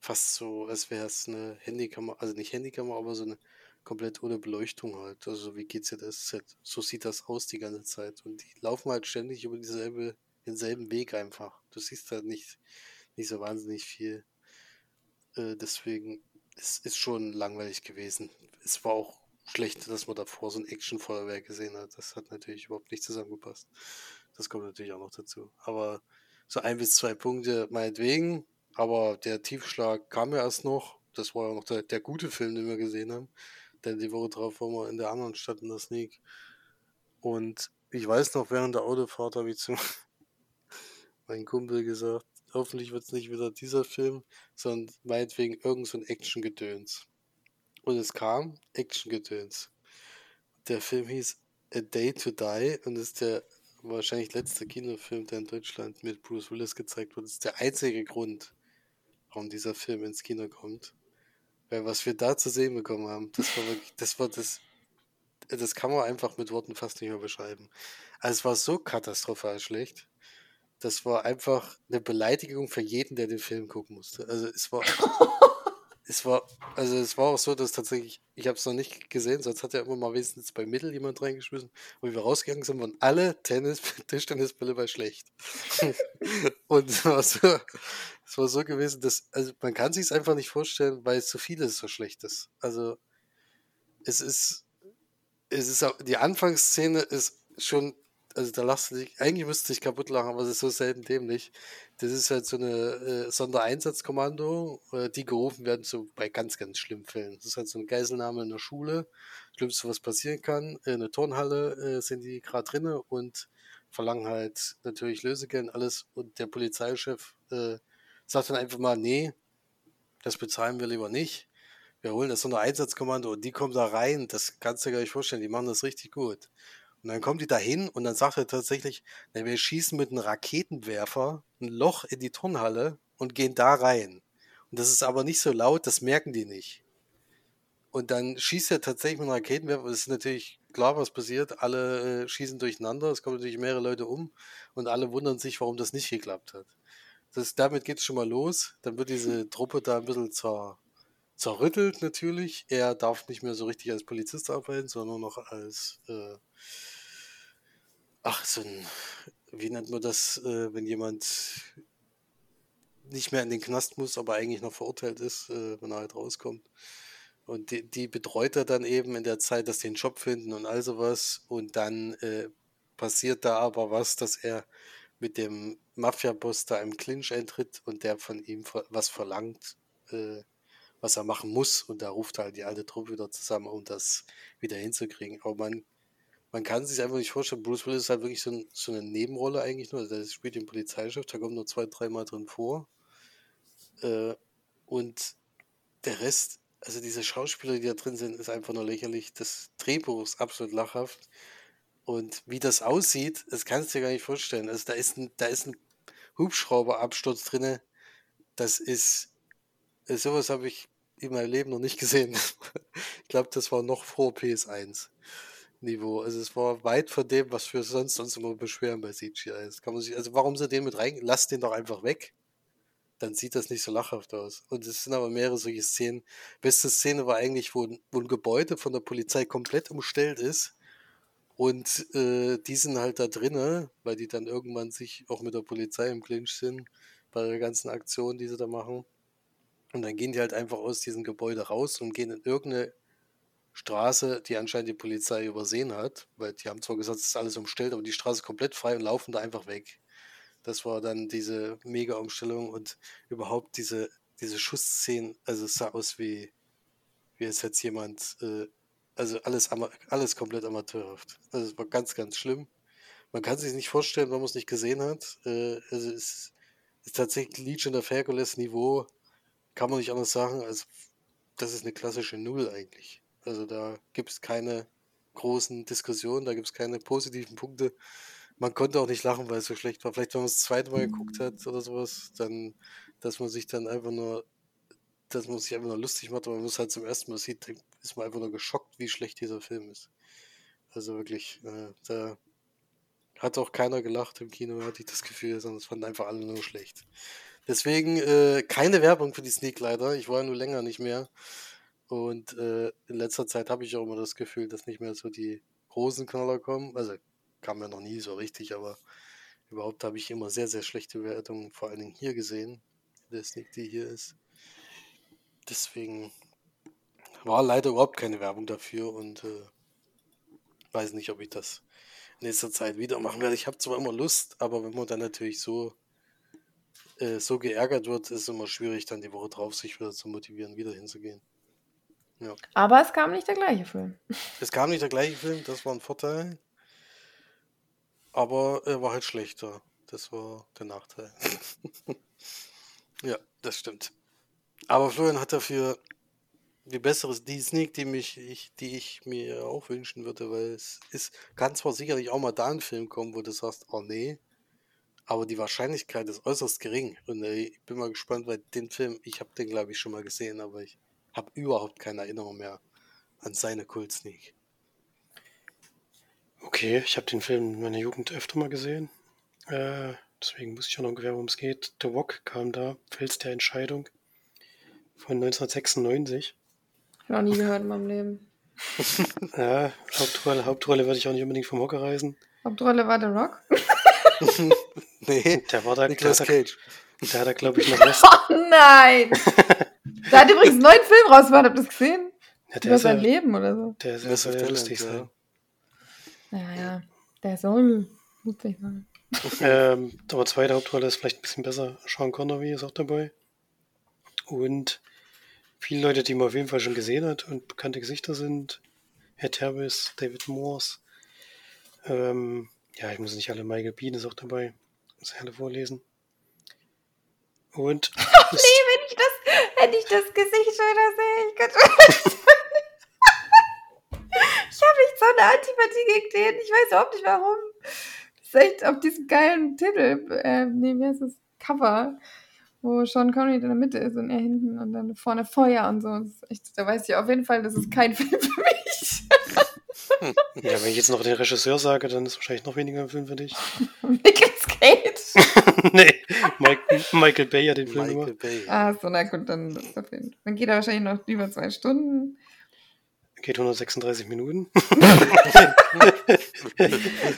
fast so, als wäre es eine Handykamera, also nicht Handykamera, aber so eine komplett ohne Beleuchtung halt. Also wie geht's dir das Set? So sieht das aus die ganze Zeit. Und die laufen halt ständig über dieselbe, denselben Weg einfach. Du siehst halt nicht, nicht so wahnsinnig viel. Äh, deswegen, es ist schon langweilig gewesen. Es war auch schlecht, dass man davor so ein Action-Feuerwerk gesehen hat. Das hat natürlich überhaupt nicht zusammengepasst. Das kommt natürlich auch noch dazu. Aber so ein bis zwei Punkte meinetwegen. Aber der Tiefschlag kam ja erst noch. Das war ja noch der, der gute Film, den wir gesehen haben. Denn die Woche drauf waren wir in der anderen Stadt in der Sneak. Und ich weiß noch, während der Autofahrt habe ich zu meinem Kumpel gesagt, hoffentlich wird es nicht wieder dieser Film, sondern meinetwegen irgend so ein Action-Gedöns. Und es kam Action-Gedöns. der Film hieß A Day to Die und ist der wahrscheinlich letzte Kinofilm, der in Deutschland mit Bruce Willis gezeigt wurde. Das ist der einzige Grund, warum dieser Film ins Kino kommt. Weil was wir da zu sehen bekommen haben, das war wirklich, das war das, das kann man einfach mit Worten fast nicht mehr beschreiben. Also es war so katastrophal schlecht. Das war einfach eine Beleidigung für jeden, der den Film gucken musste. Also es war, es war, also es war auch so, dass tatsächlich, ich habe es noch nicht gesehen, sonst hat ja immer mal wenigstens bei Mittel jemand reingeschmissen. Wie wir rausgegangen sind, waren alle Tennis, Tischtennisbälle bei schlecht. und es war, so, es war so gewesen, dass, also man kann sich es einfach nicht vorstellen, weil es so vieles so schlecht ist. Also es ist, es ist auch, die Anfangsszene ist schon also da lachst du dich, eigentlich müsste ich kaputt lachen, aber es ist so selten dämlich. Das ist halt so eine äh, Sondereinsatzkommando, äh, die gerufen werden so bei ganz, ganz schlimmen Fällen. Das ist halt so ein Geiselnahme in der Schule. Schlimmste, was passieren kann. In der Turnhalle äh, sind die gerade drinne und verlangen halt natürlich Lösegeld und alles. Und der Polizeichef äh, sagt dann einfach mal, nee, das bezahlen wir lieber nicht. Wir holen das Sondereinsatzkommando und die kommen da rein. Das kannst du dir gar nicht vorstellen. Die machen das richtig gut. Und dann kommen die da hin und dann sagt er tatsächlich, na, wir schießen mit einem Raketenwerfer ein Loch in die Turnhalle und gehen da rein. Und das ist aber nicht so laut, das merken die nicht. Und dann schießt er tatsächlich mit einem Raketenwerfer. Es ist natürlich klar, was passiert. Alle äh, schießen durcheinander. Es kommen natürlich mehrere Leute um und alle wundern sich, warum das nicht geklappt hat. Das, damit geht es schon mal los. Dann wird diese Truppe da ein bisschen zer, zerrüttelt natürlich. Er darf nicht mehr so richtig als Polizist arbeiten, sondern nur noch als äh, ach, so ein, wie nennt man das, äh, wenn jemand nicht mehr in den Knast muss, aber eigentlich noch verurteilt ist, äh, wenn er halt rauskommt. Und die, die betreut er dann eben in der Zeit, dass sie einen Job finden und all sowas. Und dann äh, passiert da aber was, dass er mit dem Mafia-Boss da im Clinch eintritt und der von ihm was verlangt, äh, was er machen muss. Und da ruft halt die alte Truppe wieder zusammen, um das wieder hinzukriegen. Aber man man kann sich einfach nicht vorstellen. Bruce Willis ist halt wirklich so, ein, so eine Nebenrolle eigentlich nur. Der spielt den Polizeichef, da kommt nur zwei, dreimal drin vor. Äh, und der Rest, also diese Schauspieler, die da drin sind, ist einfach nur lächerlich. Das Drehbuch ist absolut lachhaft. Und wie das aussieht, das kannst du dir gar nicht vorstellen. Also da ist ein, da ist ein Hubschrauberabsturz drin. Das ist, äh, sowas habe ich in meinem Leben noch nicht gesehen. ich glaube, das war noch vor PS1. Niveau. Also es war weit von dem, was wir sonst uns immer beschweren bei CGI. Kann man sich, also warum sie den mit rein, lasst den doch einfach weg. Dann sieht das nicht so lachhaft aus. Und es sind aber mehrere solche Szenen. Beste Szene war eigentlich, wo, wo ein Gebäude von der Polizei komplett umstellt ist. Und äh, die sind halt da drinnen, weil die dann irgendwann sich auch mit der Polizei im Clinch sind, bei der ganzen Aktion, die sie da machen. Und dann gehen die halt einfach aus diesem Gebäude raus und gehen in irgendeine Straße, die anscheinend die Polizei übersehen hat, weil die haben zwar gesagt, es ist alles umstellt, aber die Straße ist komplett frei und laufen da einfach weg. Das war dann diese Mega-Umstellung und überhaupt diese, diese Schussszenen, also es sah aus wie, wie es jetzt jemand, äh, also alles, alles komplett amateurhaft. Also es war ganz, ganz schlimm. Man kann sich nicht vorstellen, wenn man es nicht gesehen hat. Äh, also es ist tatsächlich Legion of Hercules Niveau, kann man nicht anders sagen, als das ist eine klassische Null eigentlich. Also da gibt es keine großen Diskussionen, da gibt es keine positiven Punkte. Man konnte auch nicht lachen, weil es so schlecht war. Vielleicht, wenn man es das zweite Mal geguckt hat oder sowas, dann, dass man sich dann einfach nur, dass man sich einfach nur lustig macht, aber man muss halt zum ersten Mal sieht, ist man einfach nur geschockt, wie schlecht dieser Film ist. Also wirklich, äh, da hat auch keiner gelacht im Kino, hatte ich das Gefühl, sondern es fanden einfach alle nur schlecht. Deswegen äh, keine Werbung für die Sneak leider. Ich war nur länger nicht mehr. Und äh, in letzter Zeit habe ich auch immer das Gefühl, dass nicht mehr so die großen Knaller kommen. Also kam ja noch nie so richtig, aber überhaupt habe ich immer sehr, sehr schlechte Wertungen, vor allen Dingen hier gesehen, der Sneak, die hier ist. Deswegen war leider überhaupt keine Werbung dafür und äh, weiß nicht, ob ich das in nächster Zeit wieder machen werde. Ich habe zwar immer Lust, aber wenn man dann natürlich so äh, so geärgert wird, ist es immer schwierig, dann die Woche drauf sich wieder zu motivieren, wieder hinzugehen. Ja. Aber es kam nicht der gleiche Film. Es kam nicht der gleiche Film, das war ein Vorteil. Aber er war halt schlechter. Das war der Nachteil. ja, das stimmt. Aber Florian hat dafür die bessere, die Sneak, die mich, ich, die ich mir auch wünschen würde, weil es ist, kann zwar sicherlich auch mal da ein Film kommen, wo du sagst, oh nee, aber die Wahrscheinlichkeit ist äußerst gering. Und äh, ich bin mal gespannt, weil den Film, ich habe den glaube ich schon mal gesehen, aber ich habe überhaupt keine Erinnerung mehr an seine Kult-Sneak. Okay, ich habe den Film in meiner Jugend öfter mal gesehen. Äh, deswegen wusste ich auch noch ungefähr, worum es geht. The Walk kam da, Fels der Entscheidung von 1996. Ich noch nie gehört in meinem Leben. ja, Hauptrolle, Hauptrolle würde ich auch nicht unbedingt vom Hocker reisen. Hauptrolle war The Rock? nee, der war da, Nicolas der, Cage. Der hat da, glaube ich, noch was. Oh nein! Der hat übrigens einen neuen Film rausgebracht, habt ihr das gesehen? Ja, Über sein Leben oder so. Der ist ja ist sehr Talent, lustig ja. sein. Ja, ja. Der soll lustig sein. Ähm, aber zweite Hauptrolle ist vielleicht ein bisschen besser. Sean Connery ist auch dabei. Und viele Leute, die man auf jeden Fall schon gesehen hat und bekannte Gesichter sind. Herr Tervis, David Morse. Ähm, ja, ich muss nicht alle. Michael Bean ist auch dabei. Muss ich alle vorlesen. Und Nee, wenn ich das, wenn ich das Gesicht schon wieder sehe, ich könnte. ich habe echt so eine Antipathie gegen den. Ich weiß überhaupt nicht warum. Das ist echt auf diesem geilen Titel, äh, nee, wie heißt das? Cover, wo Sean Connery in der Mitte ist und er hinten und dann vorne Feuer und so. Echt, da weiß ich auf jeden Fall, das ist kein Film für mich. ja, wenn ich jetzt noch den Regisseur sage, dann ist wahrscheinlich noch weniger ein Film für dich. Nicolas Cage. nee, Mike, Michael Bay hat den Film Michael gemacht. Bay. Ah, so, na gut, dann, dann geht er wahrscheinlich noch über zwei Stunden. Geht 136 Minuten.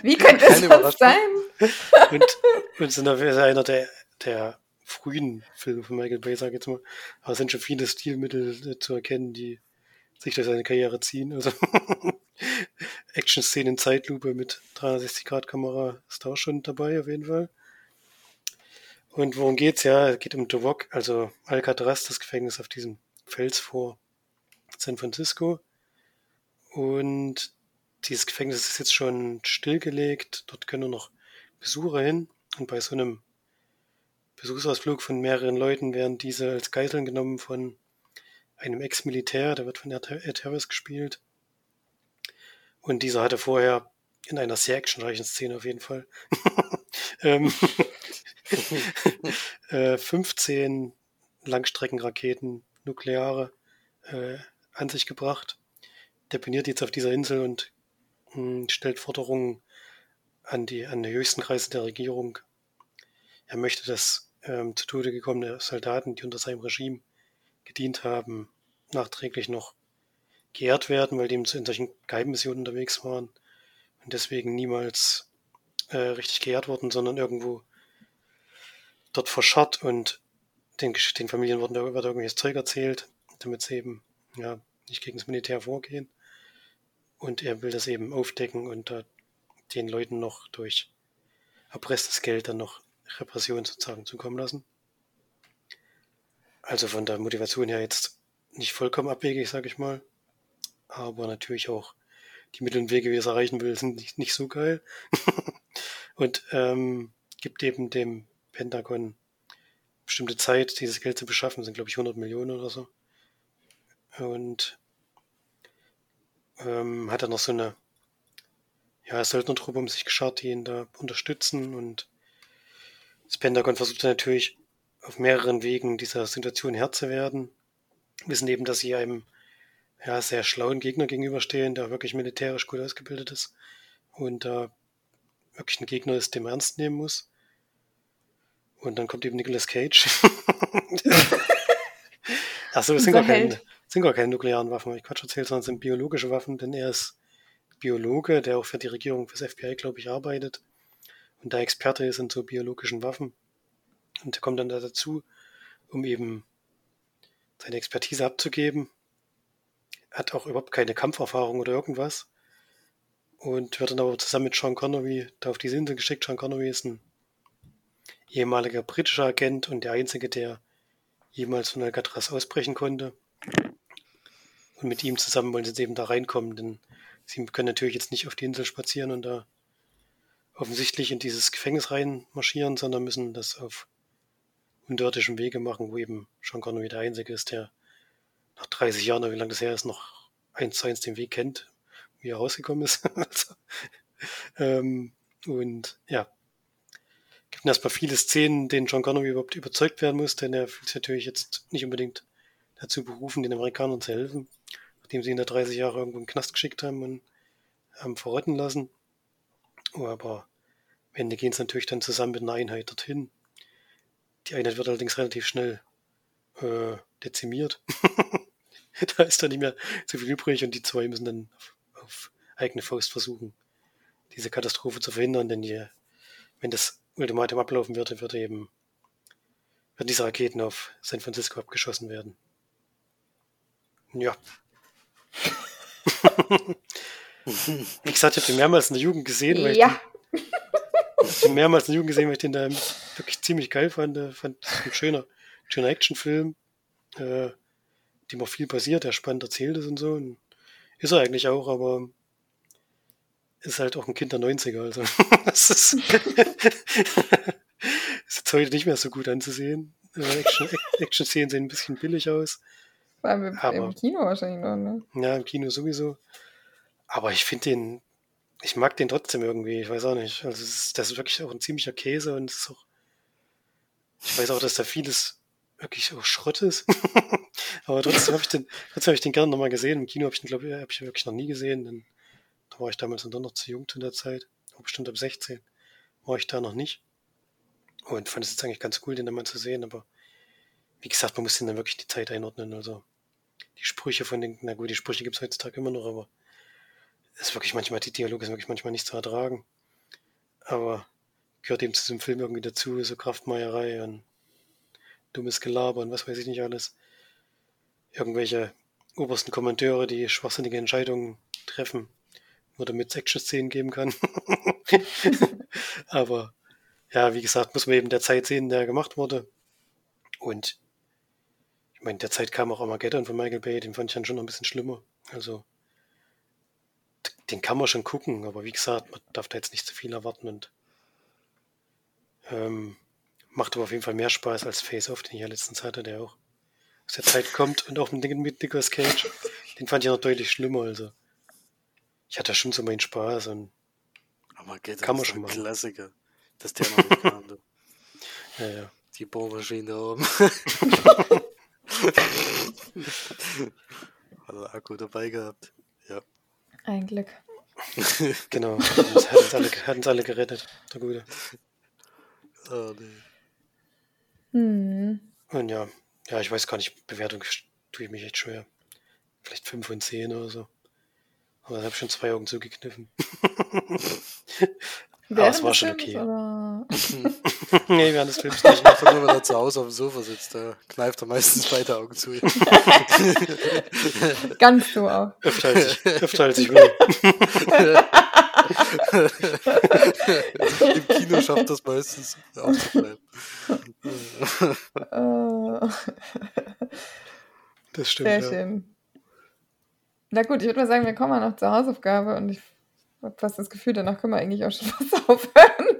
Wie könnte es sonst Überraschung. und, sein? und sind ist einer der, der frühen Filme von Michael Bay, sag ich jetzt mal. Aber es sind schon viele Stilmittel äh, zu erkennen, die sich durch seine Karriere ziehen. Also Action-Szenen in Zeitlupe mit 360-Grad-Kamera ist da auch schon dabei, auf jeden Fall. Und worum geht's? Ja, es geht um Dovok, also Alcatraz, das Gefängnis auf diesem Fels vor San Francisco. Und dieses Gefängnis ist jetzt schon stillgelegt. Dort können nur noch Besucher hin. Und bei so einem Besuchsausflug von mehreren Leuten werden diese als Geiseln genommen von einem Ex-Militär, der wird von Ed Harris gespielt. Und dieser hatte vorher in einer sehr actionreichen Szene auf jeden Fall ähm, äh, 15 Langstreckenraketen, nukleare, äh, an sich gebracht. Deponiert jetzt auf dieser Insel und mh, stellt Forderungen an die, an die höchsten Kreise der Regierung. Er möchte, dass ähm, zu Tode gekommene Soldaten, die unter seinem Regime gedient haben, nachträglich noch geehrt werden, weil die in solchen Geheimmissionen unterwegs waren und deswegen niemals äh, richtig geehrt wurden, sondern irgendwo dort verscharrt und den, den Familien wurden, wird irgendwelches Zeug erzählt, damit sie eben ja, nicht gegen das Militär vorgehen. Und er will das eben aufdecken und da den Leuten noch durch erpresstes Geld dann noch Repression sozusagen zukommen lassen. Also von der Motivation her jetzt nicht vollkommen abwegig, sage ich mal. Aber natürlich auch die Mittel und Wege, wie es erreichen will, sind nicht, nicht so geil. und ähm, gibt eben dem Pentagon bestimmte Zeit, dieses Geld zu beschaffen, sind glaube ich 100 Millionen oder so. Und ähm, hat er noch so eine ja, Söldnertruppe um sich geschart, die ihn da unterstützen und das Pentagon versucht dann natürlich auf mehreren Wegen dieser Situation Herr zu werden. Wissen eben, dass sie einem ja, sehr schlauen Gegner gegenüberstehen, der wirklich militärisch gut ausgebildet ist und da wirklich ein Gegner ist, den man ernst nehmen muss. Und dann kommt eben Nicolas Cage. Achso, es sind gar, keine, sind gar keine nuklearen Waffen, ich Quatsch erzählt, sondern es sind biologische Waffen, denn er ist Biologe, der auch für die Regierung, fürs FBI, glaube ich, arbeitet und da Experte ist in so biologischen Waffen. Und der kommt dann da dazu, um eben seine Expertise abzugeben. Hat auch überhaupt keine Kampferfahrung oder irgendwas. Und wird dann aber zusammen mit Sean Connery da auf diese Insel geschickt. Sean Connery ist ein ehemaliger britischer Agent und der einzige, der jemals von Alcatraz ausbrechen konnte. Und mit ihm zusammen wollen sie jetzt eben da reinkommen, denn sie können natürlich jetzt nicht auf die Insel spazieren und da offensichtlich in dieses Gefängnis reinmarschieren, sondern müssen das auf unterirdischen Wege machen, wo eben Sean Connery der Einzige ist, der nach 30 Jahren, wie lange das her ist, noch eins zu eins den Weg kennt, wie er rausgekommen ist. also, ähm, und ja, gibt erstmal viele Szenen, denen John Connor überhaupt überzeugt werden muss, denn er fühlt sich natürlich jetzt nicht unbedingt dazu berufen, den Amerikanern zu helfen, nachdem sie ihn da 30 Jahre irgendwo in den Knast geschickt haben und haben verrotten lassen. Aber am Ende gehen sie natürlich dann zusammen mit einer Einheit dorthin. Die Einheit wird allerdings relativ schnell äh, dezimiert. da ist dann nicht mehr so viel übrig und die zwei müssen dann auf, auf eigene Faust versuchen, diese Katastrophe zu verhindern, denn die, wenn das Ultimatum ablaufen würde, würde eben würden diese Raketen auf San Francisco abgeschossen werden. Ja. Wie gesagt, ich habe den mehrmals in der Jugend gesehen, weil ja. ich den, mehrmals in der Jugend gesehen, weil ich den da wirklich ziemlich geil fand. Fand ein schöner, schöner Actionfilm, äh, dem auch viel passiert, der spannend erzählt ist und so. Und ist er eigentlich auch, aber ist halt auch ein Kind der 90er. Also das ist, ist jetzt heute nicht mehr so gut anzusehen. Action-Szenen sehen ein bisschen billig aus. Vor allem im, aber, im Kino wahrscheinlich noch, ne? Ja, im Kino sowieso. Aber ich finde den, ich mag den trotzdem irgendwie, ich weiß auch nicht. Also ist, das ist wirklich auch ein ziemlicher Käse und es ist auch, ich weiß auch, dass da vieles wirklich auch Schrott ist. aber trotzdem habe ich den, trotzdem habe ich den gerne nochmal gesehen. Im Kino habe ich den, glaube ich, habe ich wirklich noch nie gesehen. Denn da war ich damals dann noch zu jung zu der Zeit. Bestimmt ab 16 war ich da noch nicht. Und fand es jetzt eigentlich ganz cool, den da mal zu sehen, aber wie gesagt, man muss den dann wirklich die Zeit einordnen. Also die Sprüche von den, na gut, die Sprüche gibt es heutzutage immer noch, aber ist wirklich manchmal, die Dialoge sind wirklich manchmal nicht zu ertragen. Aber gehört eben zu diesem Film irgendwie dazu, so Kraftmeierei und dummes Gelaber und was weiß ich nicht alles. Irgendwelche obersten Kommandeure, die schwachsinnige Entscheidungen treffen, nur damit es Action-Szenen geben kann. Aber ja, wie gesagt, muss man eben der Zeit sehen, der gemacht wurde. Und ich meine, der Zeit kam auch Armageddon von Michael Bay, den fand ich dann schon noch ein bisschen schlimmer. Also den kann man schon gucken, aber wie gesagt, man darf da jetzt nicht zu viel erwarten und ähm, macht aber auf jeden Fall mehr Spaß als Face Off, den ich ja letztens hatte, der auch aus der Zeit kommt und auch mit, mit Nicolas Cage. Den fand ich noch deutlich schlimmer, also ich hatte schon so meinen Spaß und Armageddon kann man schon mal. Klassiker, dass der noch nicht kam. Du. Ja, ja. Die Bohrmaschine oben. Hat er Akku dabei gehabt. Ja. Ein Glück. genau, hat uns, alle, hat uns alle gerettet, der Gute. Oh, nee. Hm. Und ja, ja, ich weiß gar nicht, Bewertung tue ich mich echt schwer. Vielleicht 5 von 10 oder so. Aber ich habe schon zwei Augen zugekniffen. Aber es war schon okay. Nee, während des Films nicht. Einfach nur, wenn er zu Hause auf dem Sofa sitzt, da kneift er meistens beide Augen zu. Ganz so auch. Öfter als ich, öfter als ich will. Im Kino schafft das meistens aufzubleiben. das stimmt. Sehr ja. schön. Na gut, ich würde mal sagen, wir kommen mal noch zur Hausaufgabe und ich habe fast das Gefühl, danach können wir eigentlich auch schon fast aufhören.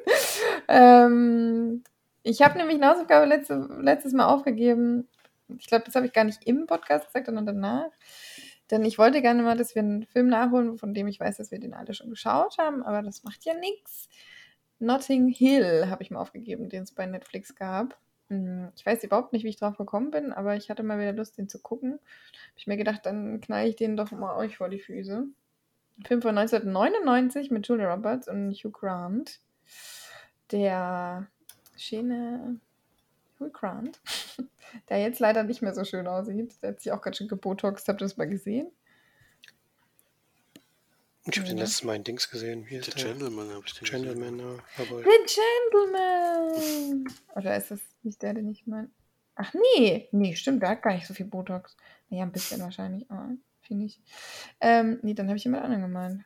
ähm, ich habe nämlich eine Hausaufgabe letzte, letztes Mal aufgegeben. Ich glaube, das habe ich gar nicht im Podcast gesagt, sondern danach. Denn ich wollte gerne mal, dass wir einen Film nachholen, von dem ich weiß, dass wir den alle schon geschaut haben, aber das macht ja nichts. Notting Hill habe ich mal aufgegeben, den es bei Netflix gab. Hm, ich weiß überhaupt nicht, wie ich drauf gekommen bin, aber ich hatte mal wieder Lust, den zu gucken. Habe ich mir gedacht, dann knall ich den doch mal euch vor die Füße. Ein Film von 1999 mit Julia Roberts und Hugh Grant. Der schöne Hugh Grant, der jetzt leider nicht mehr so schön aussieht. Der hat sich auch ganz schön gebotoxt. Habt ihr das mal gesehen? Ich habe den letztes Mal in Dings gesehen. Wie ist The der? Gentleman habe ich den Gentleman, ja. Aber The Gentleman! Oder ist das nicht der, den ich meine? Ach nee, nee, stimmt, der hat gar nicht so viel Botox. Naja, ein bisschen wahrscheinlich, aber viel nicht. Ähm, nee, dann habe ich jemand anderen gemeint.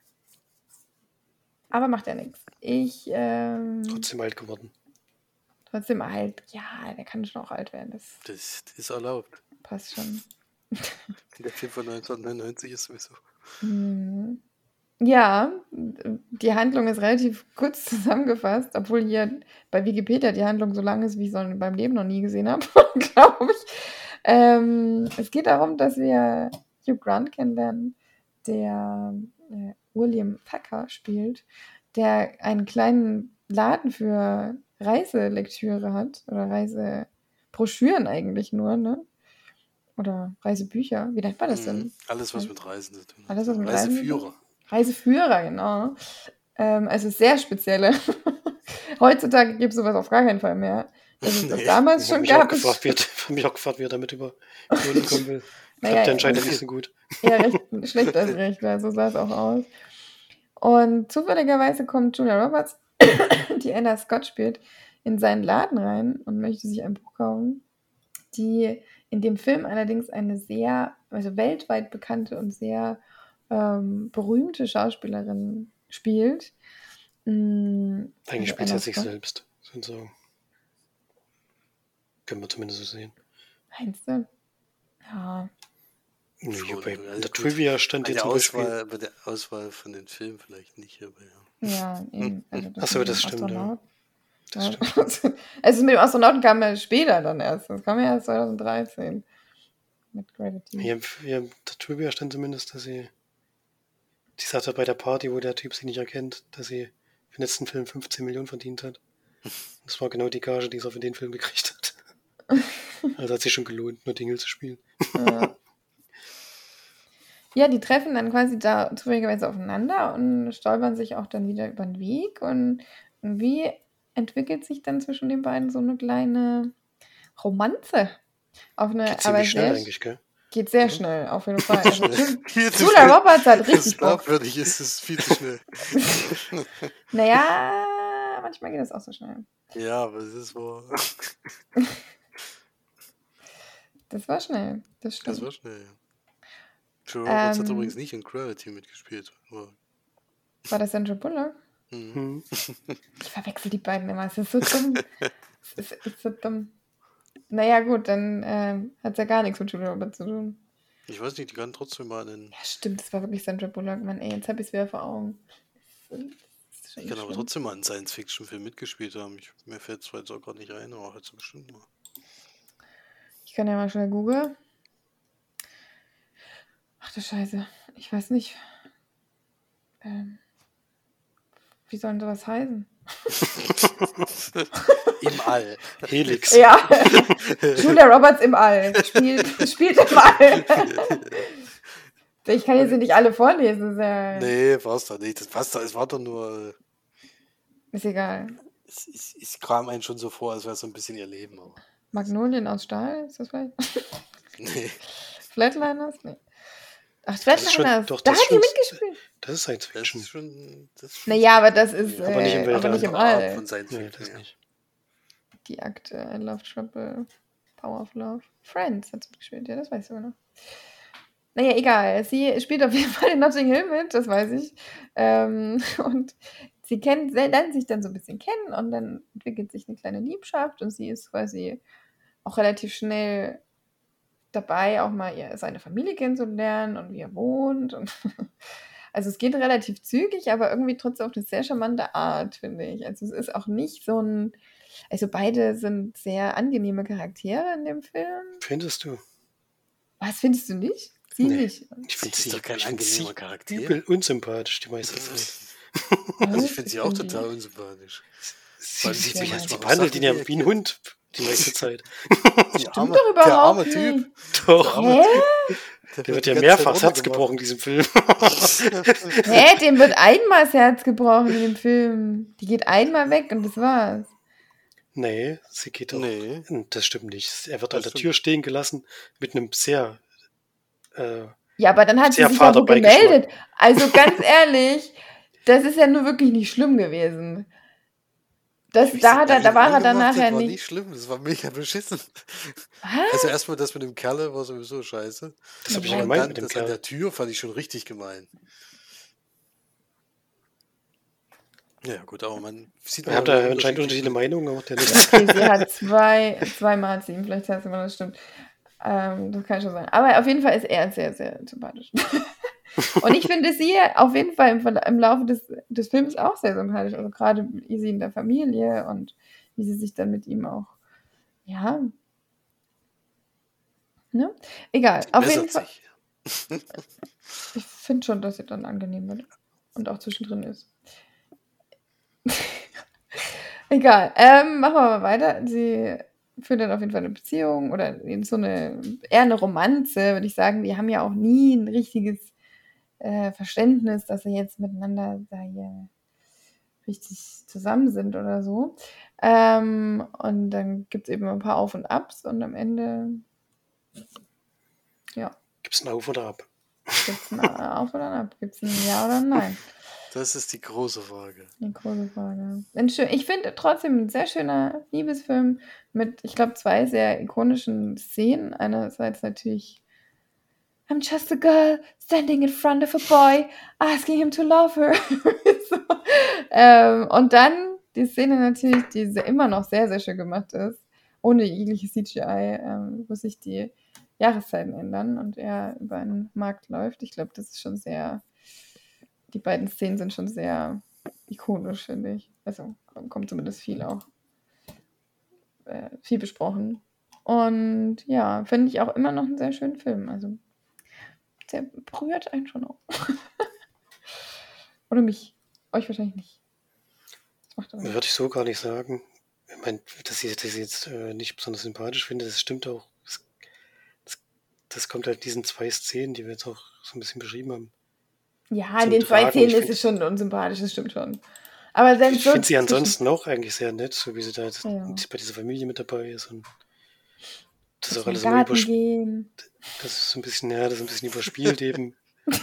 Aber macht ja nichts. Ich, ähm, Trotzdem alt geworden. Trotzdem alt. Ja, der kann schon auch alt werden. Das, das ist erlaubt. Passt schon. Der Film von 1999 ist sowieso. Mhm. Ja, die Handlung ist relativ kurz zusammengefasst, obwohl hier bei Wikipedia die Handlung so lang ist, wie ich es beim Leben noch nie gesehen habe, glaube ich. ähm, es geht darum, dass wir Hugh Grant kennenlernen, der äh, William Packer spielt, der einen kleinen Laden für Reiselektüre hat oder Reisebroschüren eigentlich nur, ne? Oder Reisebücher. Wie nennt man das denn? Mhm. Alles, was mit Reisen zu tun hat. Alles, was mit Reiseführer. Reisen Reiseführer, genau. Ähm, also sehr spezielle. Heutzutage gibt es sowas auf gar keinen Fall mehr. Also nee, damals schon gab. Ich habe mich auch gefragt, wie er damit über kommen will. Naja, Klappt ja anscheinend nicht so gut. Ja, recht, schlecht als recht, so sah es auch aus. Und zufälligerweise kommt Julia Roberts, die Anna Scott spielt, in seinen Laden rein und möchte sich ein Buch kaufen, die in dem Film allerdings eine sehr, also weltweit bekannte und sehr ähm, berühmte Schauspielerin spielt. Mhm, Eigentlich spielt sie sich selbst, sozusagen. Können wir zumindest so sehen. Meinst du? Ja. Nee, Schon, bei also der Trivia stand jetzt zum Auswahl, Bei der Auswahl von den Filmen vielleicht nicht, aber ja. Ja, eben. Also das Achso, das stimmt, ja. Das stimmt. also mit dem Astronauten kam ja später dann erst. Das kam ja erst 2013. Mit Gravity. Hier, hier der Trivia stand zumindest, dass sie. Sie sagte bei der Party, wo der Typ sie nicht erkennt, dass sie für den letzten Film 15 Millionen verdient hat. Das war genau die Gage, die sie für den Film gekriegt hat. Also hat sich schon gelohnt, nur Dingle zu spielen. Ja. ja, die treffen dann quasi da zufälligerweise aufeinander und stolpern sich auch dann wieder über den Weg. Und wie entwickelt sich dann zwischen den beiden so eine kleine Romanze? Auf eine, Geht aber schnell eigentlich, gell? Geht sehr ja. schnell, auf jeden Fall. Also, Julia Roberts hat richtig Bock. Glaubwürdig ist es viel zu schnell. naja, manchmal geht das auch so schnell. Ja, aber es ist wohl. Das war schnell, das stimmt. Das war schnell, ja. Joe Roberts ähm, hat übrigens nicht in Gravity mitgespielt. War das Sandra Bullock? Mhm. Hm. Ich verwechsel die beiden immer. Es ist so dumm. es, ist, es ist so dumm. Naja, gut, dann äh, hat es ja gar nichts mit Julia Roberts zu tun. Ich weiß nicht, die kann trotzdem mal einen. Ja, stimmt, das war wirklich Sandra Bullock. Mann, ey, jetzt habe ich es wieder vor Augen. ich kann aber trotzdem mal einen Science-Fiction-Film mitgespielt haben. Ich, mir fällt zwar jetzt auch gerade nicht ein, aber hat sie bestimmt mal. Ich kann ja mal schnell googeln. Ach du Scheiße. Ich weiß nicht. Ähm, wie soll denn sowas heißen? Im All. Helix. Ja. Julia Roberts im All. Spielt, spielt im All. ich kann jetzt nicht alle vorlesen. Ja nee, passt doch nicht. Das passt doch. Es war doch nur. Ist egal. Es, es, es kam einem schon so vor, als wäre es so ein bisschen ihr Leben. Aber. Magnolien aus Stahl, ist das vielleicht? Nee. Flatliners? Nee. Ach, Flatliners, doch, da hat die mitgespielt. Das ist Science Fiction. Das ist schon, das ist naja, aber das ist. Ja, aber nicht im, äh, aber nicht im All. Von Science nee, das nicht. Die Akte I Love Triple Power of Love. Friends hat sie mitgespielt, ja, das weiß ich immer noch. Naja, egal. Sie spielt auf jeden Fall in Notting Hill mit, das weiß ich. Ähm, und sie kennt, lernen sich dann so ein bisschen kennen und dann entwickelt sich eine kleine Liebschaft und sie ist quasi auch relativ schnell dabei, auch mal ihr, seine Familie kennenzulernen und wie er wohnt. Und also es geht relativ zügig, aber irgendwie trotzdem auf eine sehr charmante Art, finde ich. Also es ist auch nicht so ein, also beide sind sehr angenehme Charaktere in dem Film. Findest du? Was findest du nicht? Sie nee. nicht. Ich finde sie doch kein angenehmer Charakter. Übel unsympathisch die meiste Zeit. Also ich finde sie auch total unsympathisch. Sie, sie, sie, sie behandelt ihn ja wie ein Hund die meiste Zeit. Die arme, doch überhaupt der arme Typ. Doch. Hä? Der, der wird ja mehrfach das Herz gebrochen in diesem Film. Hä, dem wird einmal das Herz gebrochen in dem Film. Die geht einmal weg und das war's. Nee, sie geht doch. Nee. Das stimmt nicht. Er wird das an der Tür stehen gelassen mit einem sehr äh, ja, aber dann hat sie sich ja gemeldet. Also ganz ehrlich, das ist ja nur wirklich nicht schlimm gewesen. Das, da, hat er, da war er dann nachher das war nicht. nicht schlimm, das war mega beschissen. Was? Also erstmal das mit dem Kerle war sowieso scheiße. Das habe ich ja gemeint mit dem Das an der Tür fand ich schon richtig gemein. Ja, gut, aber man sieht man. Habt da anscheinend unterschiedliche Meinungen, aber der nicht. Okay, sie hat zwei, sie ihm, vielleicht heißt immer, das stimmt. Ähm, das kann schon sein. Aber auf jeden Fall ist er sehr, sehr sympathisch. Und ich finde sie auf jeden Fall im, im Laufe des, des Films auch sehr sympathisch. Also gerade sie in der Familie und wie sie sich dann mit ihm auch, ja, Ne? Egal, auf jeden Fall. ich finde schon, dass sie dann angenehm wird und auch zwischendrin ist. Egal, ähm, machen wir mal weiter. Sie führen dann auf jeden Fall eine Beziehung oder in so eine, eher eine Romanze, würde ich sagen. Die haben ja auch nie ein richtiges äh, Verständnis, dass sie jetzt miteinander da hier richtig zusammen sind oder so. Ähm, und dann gibt es eben ein paar Auf und Abs und am Ende, ja. Gibt es ein Auf oder Ab? Gibt es ein Auf oder ein Ab? Gibt es ein Ja oder ein Nein? Das ist die große Frage. Die große Frage. Ich finde trotzdem ein sehr schöner Liebesfilm mit, ich glaube, zwei sehr ikonischen Szenen. Einerseits natürlich I'm just a girl standing in front of a boy, asking him to love her. so. ähm, und dann die Szene natürlich, die immer noch sehr, sehr schön gemacht ist, ohne jegliche CGI, ähm, wo sich die Jahreszeiten ändern und er über einen Markt läuft. Ich glaube, das ist schon sehr, die beiden Szenen sind schon sehr ikonisch, finde ich. Also kommt zumindest viel auch, äh, viel besprochen. Und ja, finde ich auch immer noch einen sehr schönen Film. Also der berührt einen schon auch. Oder mich. Euch wahrscheinlich nicht. Würde ich so gar nicht sagen. Ich meine, dass ich das jetzt äh, nicht besonders sympathisch finde, das stimmt auch. Das, das, das, kommt halt diesen zwei Szenen, die wir jetzt auch so ein bisschen beschrieben haben. Ja, in den zwei Szenen ist es schon unsympathisch, das stimmt schon. Aber selbst ich finde sie ansonsten auch eigentlich sehr nett, so wie sie da jetzt ja. bei dieser Familie mit dabei ist und das ist auch alles immer überspielt. Das ist ein bisschen, ja, das ist ein bisschen überspielt eben.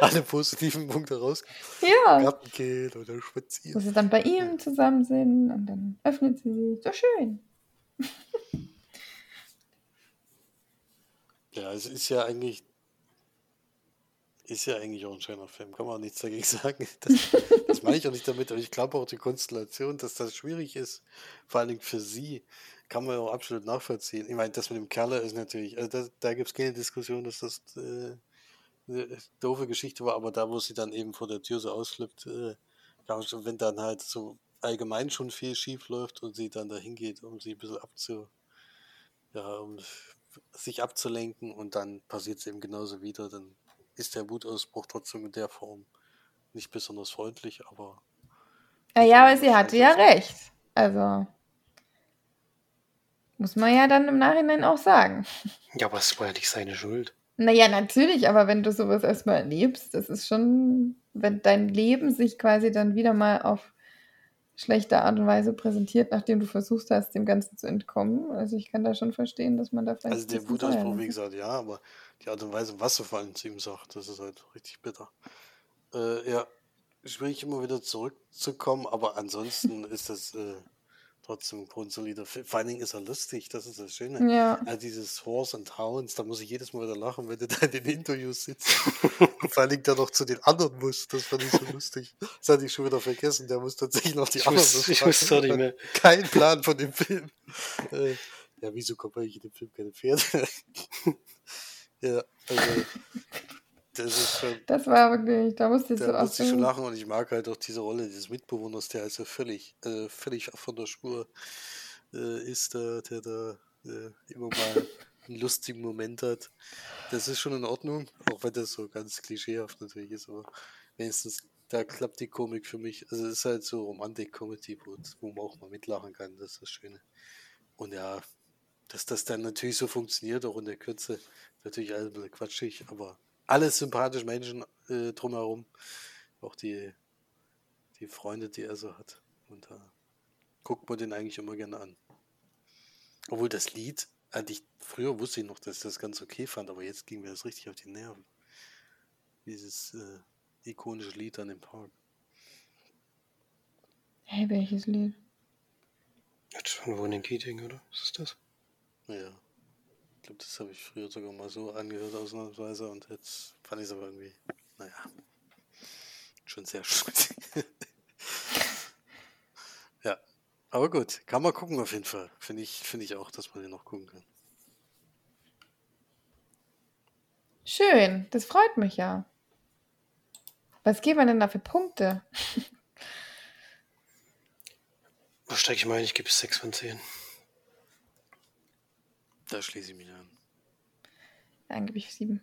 Alle positiven Punkte raus. Ja. Garten gehen oder spazieren. Wo sie dann bei ihm zusammen sind und dann öffnet sie sich. So schön. Ja, es ist ja eigentlich ist ja eigentlich auch ein schöner Film, kann man auch nichts dagegen sagen. Das, das meine ich auch nicht damit, aber ich glaube auch die Konstellation, dass das schwierig ist, vor allen Dingen für sie, kann man auch absolut nachvollziehen. Ich meine, das mit dem Kerle ist natürlich, also das, da gibt es keine Diskussion, dass das äh, eine doofe Geschichte war, aber da, wo sie dann eben vor der Tür so ausflippt, äh, wenn dann halt so allgemein schon viel schief läuft und sie dann dahin geht, um sie ein bisschen abzu, ja, um sich abzulenken und dann passiert es eben genauso wieder, dann ist der Wutausbruch trotzdem in der Form nicht besonders freundlich, aber. Ja, ja aber sie hatte ja recht. Also. Muss man ja dann im Nachhinein auch sagen. Ja, aber es war ja nicht seine Schuld. Naja, natürlich, aber wenn du sowas erstmal erlebst, das ist schon, wenn dein Leben sich quasi dann wieder mal auf schlechte Art und Weise präsentiert, nachdem du versucht hast, dem Ganzen zu entkommen. Also ich kann da schon verstehen, dass man da vielleicht. Also der Wutausbruch, wie gesagt, ja, aber die Art und Weise, was er vor allem zu ihm sagt, das ist halt richtig bitter. Äh, ja, schwierig immer wieder zurückzukommen, aber ansonsten ist das äh, trotzdem grundsolider Film. Vor allen Dingen ist er lustig, das ist das Schöne. Ja. Also dieses Horse and Hounds, da muss ich jedes Mal wieder lachen, wenn du da in den Interviews sitzt. vor allen Dingen der noch zu den anderen muss. Das fand ich so lustig. Das hatte ich schon wieder vergessen. Der muss tatsächlich noch die ich anderen muss, Ich wusste nicht mehr. Kein Plan von dem Film. Äh, ja, wieso kommt eigentlich in dem Film keine Pferde? ja, also das ist schon. Das war wirklich, da musste ich so Da musste ich schon lachen und ich mag halt auch diese Rolle des Mitbewohners, der also völlig, äh, völlig von der Spur äh, ist, der, der da äh, immer mal einen lustigen Moment hat. Das ist schon in Ordnung, auch wenn das so ganz klischeehaft natürlich ist, aber wenigstens da klappt die Komik für mich. Also es ist halt so Romantik-Comedy, wo, wo man auch mal mitlachen kann, das ist das Schöne. Und ja, dass das dann natürlich so funktioniert, auch in der Kürze, natürlich alles ein bisschen quatschig, aber alles sympathische Menschen äh, drumherum. Auch die, die Freunde, die er so hat. Und da guckt man den eigentlich immer gerne an. Obwohl das Lied, eigentlich, früher wusste ich noch, dass ich das ganz okay fand, aber jetzt ging mir das richtig auf die Nerven. Dieses äh, ikonische Lied an dem Park. Hey, welches Lied? Jetzt von Ronan Keating, oder? Was ist das? Ja glaube, das habe ich früher sogar mal so angehört, ausnahmsweise. Und jetzt fand ich es aber irgendwie, naja, schon sehr schmutzig. ja, aber gut, kann man gucken auf jeden Fall. Finde ich, find ich auch, dass man den noch gucken kann. Schön, das freut mich ja. Was geben wir denn da für Punkte? Was steige ich mal ein? Ich gebe es 6 von 10. Da schließe ich mich an. Angeblich sieben.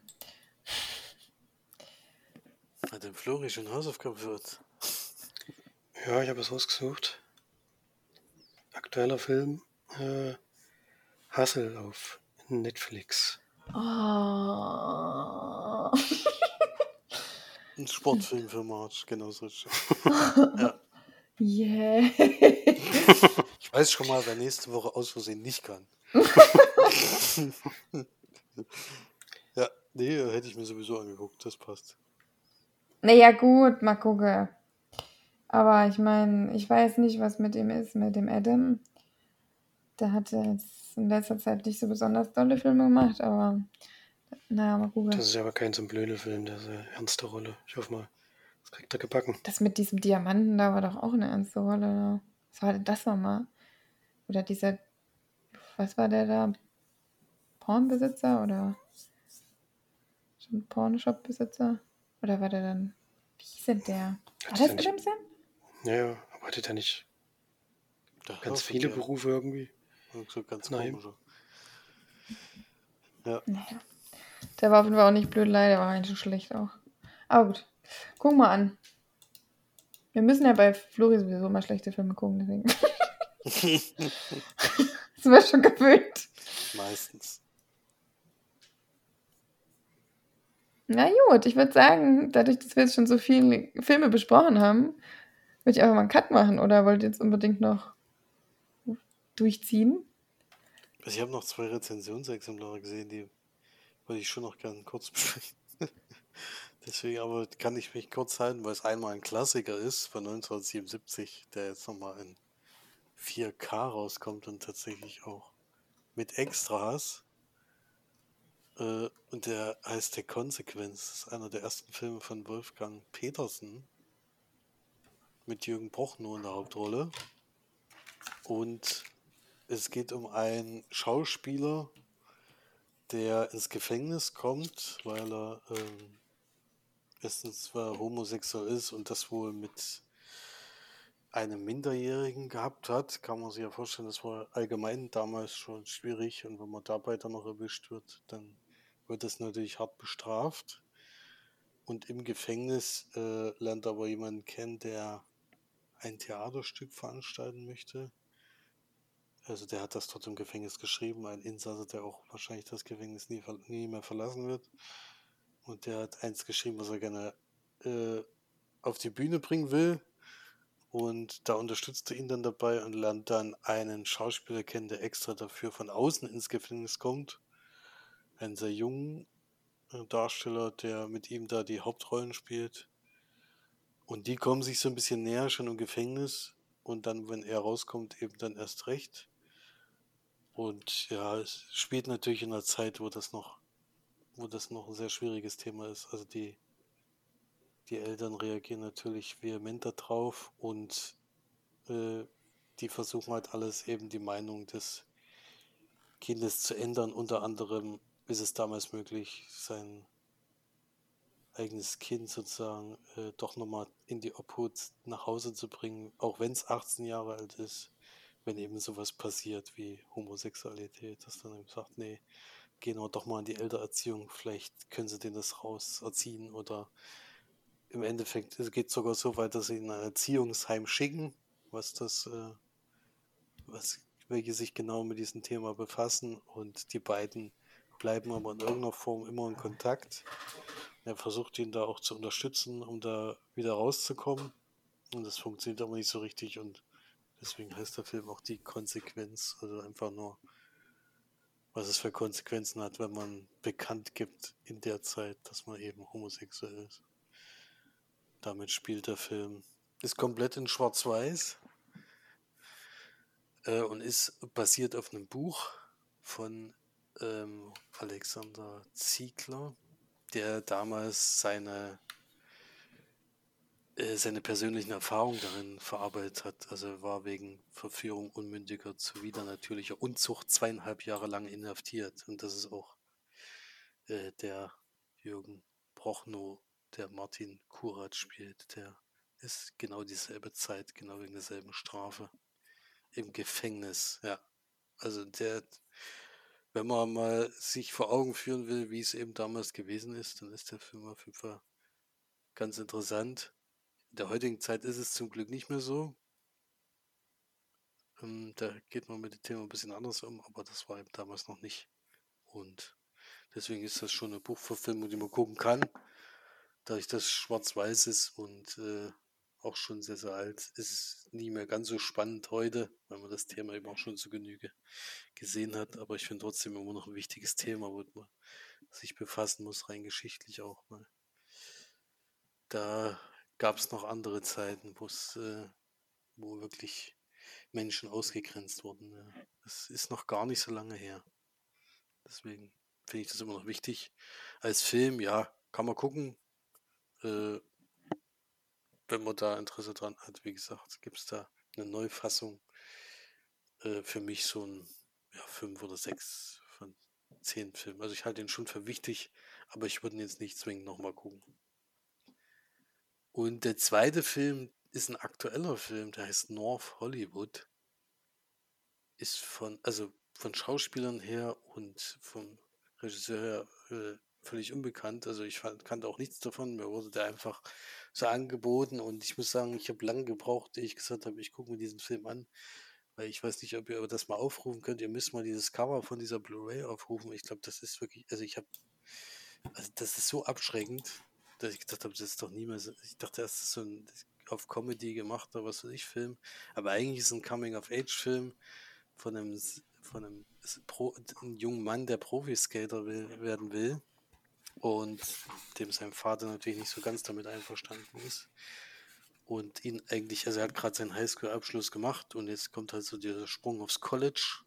Hat den Flori schon Hausaufgaben wird. Ja, ich habe es ausgesucht. Aktueller Film. Äh, Hustle auf Netflix. Oh. Ein Sportfilm für March, genau so. ja. Yeah. ich weiß schon mal, wer nächste Woche aus Versehen nicht kann. ja, nee, hätte ich mir sowieso angeguckt, das passt. Naja, gut, mal gucken. Aber ich meine, ich weiß nicht, was mit ihm ist, mit dem Adam. Der hat jetzt in letzter Zeit nicht so besonders tolle Filme gemacht, aber naja, mal gucken. Das ist aber kein so ein blöder Film, das ist eine ernste Rolle. Ich hoffe mal, das kriegt er gebacken. Das mit diesem Diamanten, da war doch auch eine ernste Rolle. Ne? Was war denn das nochmal? Oder dieser, was war der da? Pornbesitzer oder schon Pornshop-Besitzer? Oder war der dann, wie hieß denn der? War das Adamson? Ja, ja, aber hatte der nicht da ganz viele der. Berufe irgendwie? So ganz Nein. komische. Ja. Naja. Der war auf jeden Fall auch nicht blöd, leider war eigentlich schon schlecht auch. Aber gut. Guck mal an. Wir müssen ja bei Flori sowieso mal schlechte Filme gucken, deswegen. das war schon gewöhnt. Meistens. Na gut, ich würde sagen, dadurch, dass wir jetzt schon so viele Filme besprochen haben, würde ich einfach mal einen Cut machen oder wollt ihr jetzt unbedingt noch durchziehen? Also ich habe noch zwei Rezensionsexemplare gesehen, die würde ich schon noch gerne kurz besprechen. Deswegen aber kann ich mich kurz halten, weil es einmal ein Klassiker ist von 1977, der jetzt nochmal in 4K rauskommt und tatsächlich auch mit Extras. Äh, und der heißt Der Konsequenz. Das ist einer der ersten Filme von Wolfgang Petersen mit Jürgen Prochnow in der Hauptrolle. Und es geht um einen Schauspieler, der ins Gefängnis kommt, weil er ähm, erstens zwar homosexuell ist und das wohl mit einem Minderjährigen gehabt hat, kann man sich ja vorstellen, das war allgemein damals schon schwierig und wenn man dabei dann noch erwischt wird, dann wird das natürlich hart bestraft. Und im Gefängnis äh, lernt aber jemanden kennen, der ein Theaterstück veranstalten möchte. Also der hat das dort im Gefängnis geschrieben, ein Insasse, der auch wahrscheinlich das Gefängnis nie, nie mehr verlassen wird. Und der hat eins geschrieben, was er gerne äh, auf die Bühne bringen will. Und da unterstützt er ihn dann dabei und lernt dann einen Schauspieler kennen, der extra dafür von außen ins Gefängnis kommt. Einen sehr jungen äh, Darsteller, der mit ihm da die Hauptrollen spielt. Und die kommen sich so ein bisschen näher schon im Gefängnis. Und dann, wenn er rauskommt, eben dann erst recht. Und ja, es spielt natürlich in einer Zeit, wo das noch, wo das noch ein sehr schwieriges Thema ist. Also die, die Eltern reagieren natürlich vehement darauf und äh, die versuchen halt alles eben die Meinung des Kindes zu ändern. Unter anderem ist es damals möglich, sein eigenes Kind sozusagen äh, doch nochmal in die Obhut nach Hause zu bringen, auch wenn es 18 Jahre alt ist wenn eben sowas passiert wie Homosexualität, dass dann eben sagt, nee, gehen wir doch mal in die Eltererziehung, vielleicht können sie den das rauserziehen oder im Endeffekt es geht sogar so weit, dass sie in ein Erziehungsheim schicken, was das, äh, was, welche sich genau mit diesem Thema befassen und die beiden bleiben aber in irgendeiner Form immer in Kontakt. Er versucht ihn da auch zu unterstützen, um da wieder rauszukommen. Und das funktioniert aber nicht so richtig und Deswegen heißt der Film auch die Konsequenz, also einfach nur, was es für Konsequenzen hat, wenn man bekannt gibt in der Zeit, dass man eben homosexuell ist. Damit spielt der Film. Ist komplett in Schwarz-Weiß äh, und ist basiert auf einem Buch von ähm, Alexander Ziegler, der damals seine äh, seine persönlichen Erfahrungen darin verarbeitet hat. Also war wegen Verführung unmündiger zuwider natürlicher Unzucht zweieinhalb Jahre lang inhaftiert. Und das ist auch äh, der Jürgen Brochnow, der Martin Kurat spielt. Der ist genau dieselbe Zeit, genau wegen derselben Strafe im Gefängnis. Ja, also der wenn man mal sich vor Augen führen will, wie es eben damals gewesen ist, dann ist der Film auf jeden Fall ganz interessant. In der heutigen Zeit ist es zum Glück nicht mehr so. Ähm, da geht man mit dem Thema ein bisschen anders um, aber das war eben damals noch nicht. Und deswegen ist das schon eine Buchverfilmung, die man gucken kann. Da ich das schwarz-weiß ist und äh, auch schon sehr, sehr alt, ist es nie mehr ganz so spannend heute, weil man das Thema eben auch schon zu Genüge gesehen hat. Aber ich finde trotzdem immer noch ein wichtiges Thema, womit man sich befassen muss, rein geschichtlich auch mal. Da gab es noch andere Zeiten, äh, wo wirklich Menschen ausgegrenzt wurden. Ja. Das ist noch gar nicht so lange her. Deswegen finde ich das immer noch wichtig. Als Film, ja, kann man gucken. Äh, wenn man da Interesse dran hat, wie gesagt, gibt es da eine Neufassung. Äh, für mich so ein ja, fünf oder sechs von zehn Filmen. Also ich halte ihn schon für wichtig, aber ich würde ihn jetzt nicht zwingend nochmal gucken. Und der zweite Film ist ein aktueller Film, der heißt North Hollywood. Ist von, also von Schauspielern her und vom Regisseur her äh, völlig unbekannt. Also ich kannte auch nichts davon. Mir wurde der einfach so angeboten und ich muss sagen, ich habe lange gebraucht, ehe ich gesagt habe, ich gucke mir diesen Film an, weil ich weiß nicht, ob ihr das mal aufrufen könnt. Ihr müsst mal dieses Cover von dieser Blu-ray aufrufen. Ich glaube, das ist wirklich, also ich habe, also das ist so abschreckend, dass ich gedacht habe, das ist doch niemals, ich dachte das ist so ein auf Comedy gemachter, was weiß ich, Film. Aber eigentlich ist es ein Coming-of-Age-Film von einem, von einem, Pro, einem jungen Mann, der Profiskater werden will und dem sein Vater natürlich nicht so ganz damit einverstanden ist. Und ihn eigentlich, also er hat gerade seinen Highschool-Abschluss gemacht und jetzt kommt halt so dieser Sprung aufs College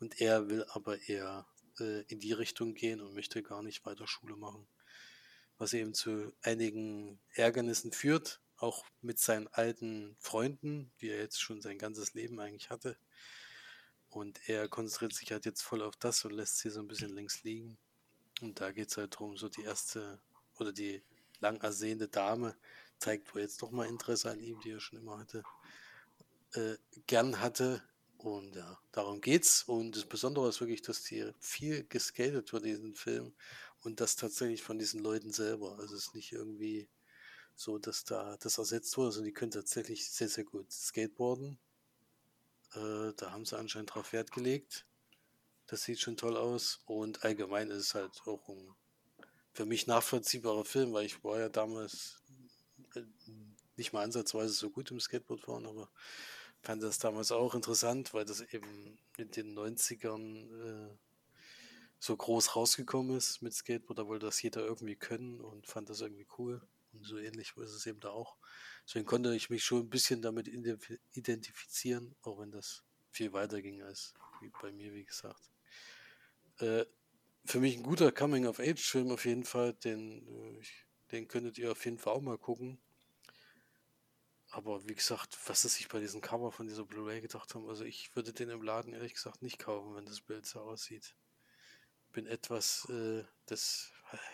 und er will aber eher äh, in die Richtung gehen und möchte gar nicht weiter Schule machen. Was eben zu einigen Ärgernissen führt, auch mit seinen alten Freunden, die er jetzt schon sein ganzes Leben eigentlich hatte. Und er konzentriert sich halt jetzt voll auf das und lässt sie so ein bisschen links liegen. Und da geht es halt darum, so die erste oder die lang ersehende Dame zeigt wohl jetzt doch mal Interesse an ihm, die er schon immer hatte, äh, gern hatte. Und ja, darum geht's. Und das Besondere ist wirklich, dass hier viel geskatet wird, diesen Film. Und das tatsächlich von diesen Leuten selber. Also es ist nicht irgendwie so, dass da das ersetzt wurde, sondern die können tatsächlich sehr, sehr gut skateboarden. Äh, da haben sie anscheinend drauf Wert gelegt. Das sieht schon toll aus und allgemein ist es halt auch ein für mich nachvollziehbarer Film, weil ich war ja damals äh, nicht mal ansatzweise so gut im Skateboardfahren, aber fand das damals auch interessant, weil das eben in den 90ern äh, so groß rausgekommen ist mit Skateboard. Da wollte das jeder irgendwie können und fand das irgendwie cool. Und so ähnlich ist es eben da auch. Deswegen konnte ich mich schon ein bisschen damit identifizieren, auch wenn das viel weiter ging als bei mir, wie gesagt. Äh, für mich ein guter Coming-of-Age-Film auf jeden Fall. Den, äh, den könntet ihr auf jeden Fall auch mal gucken. Aber wie gesagt, was sie sich bei diesem Cover von dieser Blu-ray gedacht haben, also ich würde den im Laden ehrlich gesagt nicht kaufen, wenn das Bild so aussieht. Bin etwas, äh, das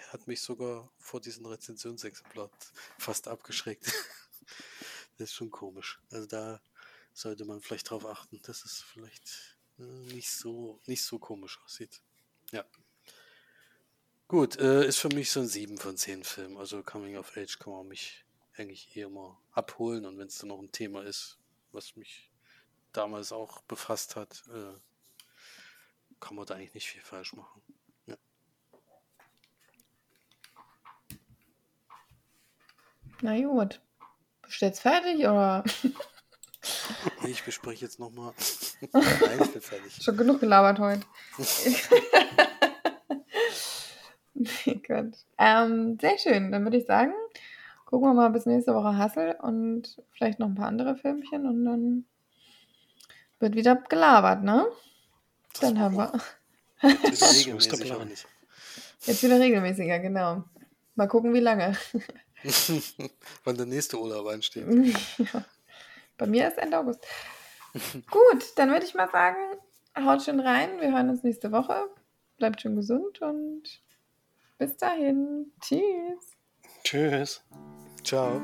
hat mich sogar vor diesem Rezensionsexemplar fast abgeschreckt. das ist schon komisch. Also da sollte man vielleicht drauf achten, dass es vielleicht nicht so nicht so komisch aussieht. Ja. Gut, äh, ist für mich so ein 7 von 10 Film. Also Coming of Age kann man mich eigentlich eh immer abholen. Und wenn es dann noch ein Thema ist, was mich damals auch befasst hat, äh, kann man da eigentlich nicht viel falsch machen. Ja. Na gut. Bist du jetzt fertig oder? Nee, ich bespreche jetzt nochmal. Nein, ich bin fertig. Schon genug gelabert heute. nee, Gott. Ähm, sehr schön. Dann würde ich sagen, gucken wir mal bis nächste Woche Hassel und vielleicht noch ein paar andere Filmchen und dann wird wieder gelabert, ne? Das dann haben wir. Jetzt wieder regelmäßiger, genau. Mal gucken, wie lange. Wann der nächste Urlaub ansteht. ja. Bei mir ist Ende August. Gut, dann würde ich mal sagen, haut schön rein. Wir hören uns nächste Woche. Bleibt schön gesund und bis dahin. Tschüss. Tschüss. Ciao.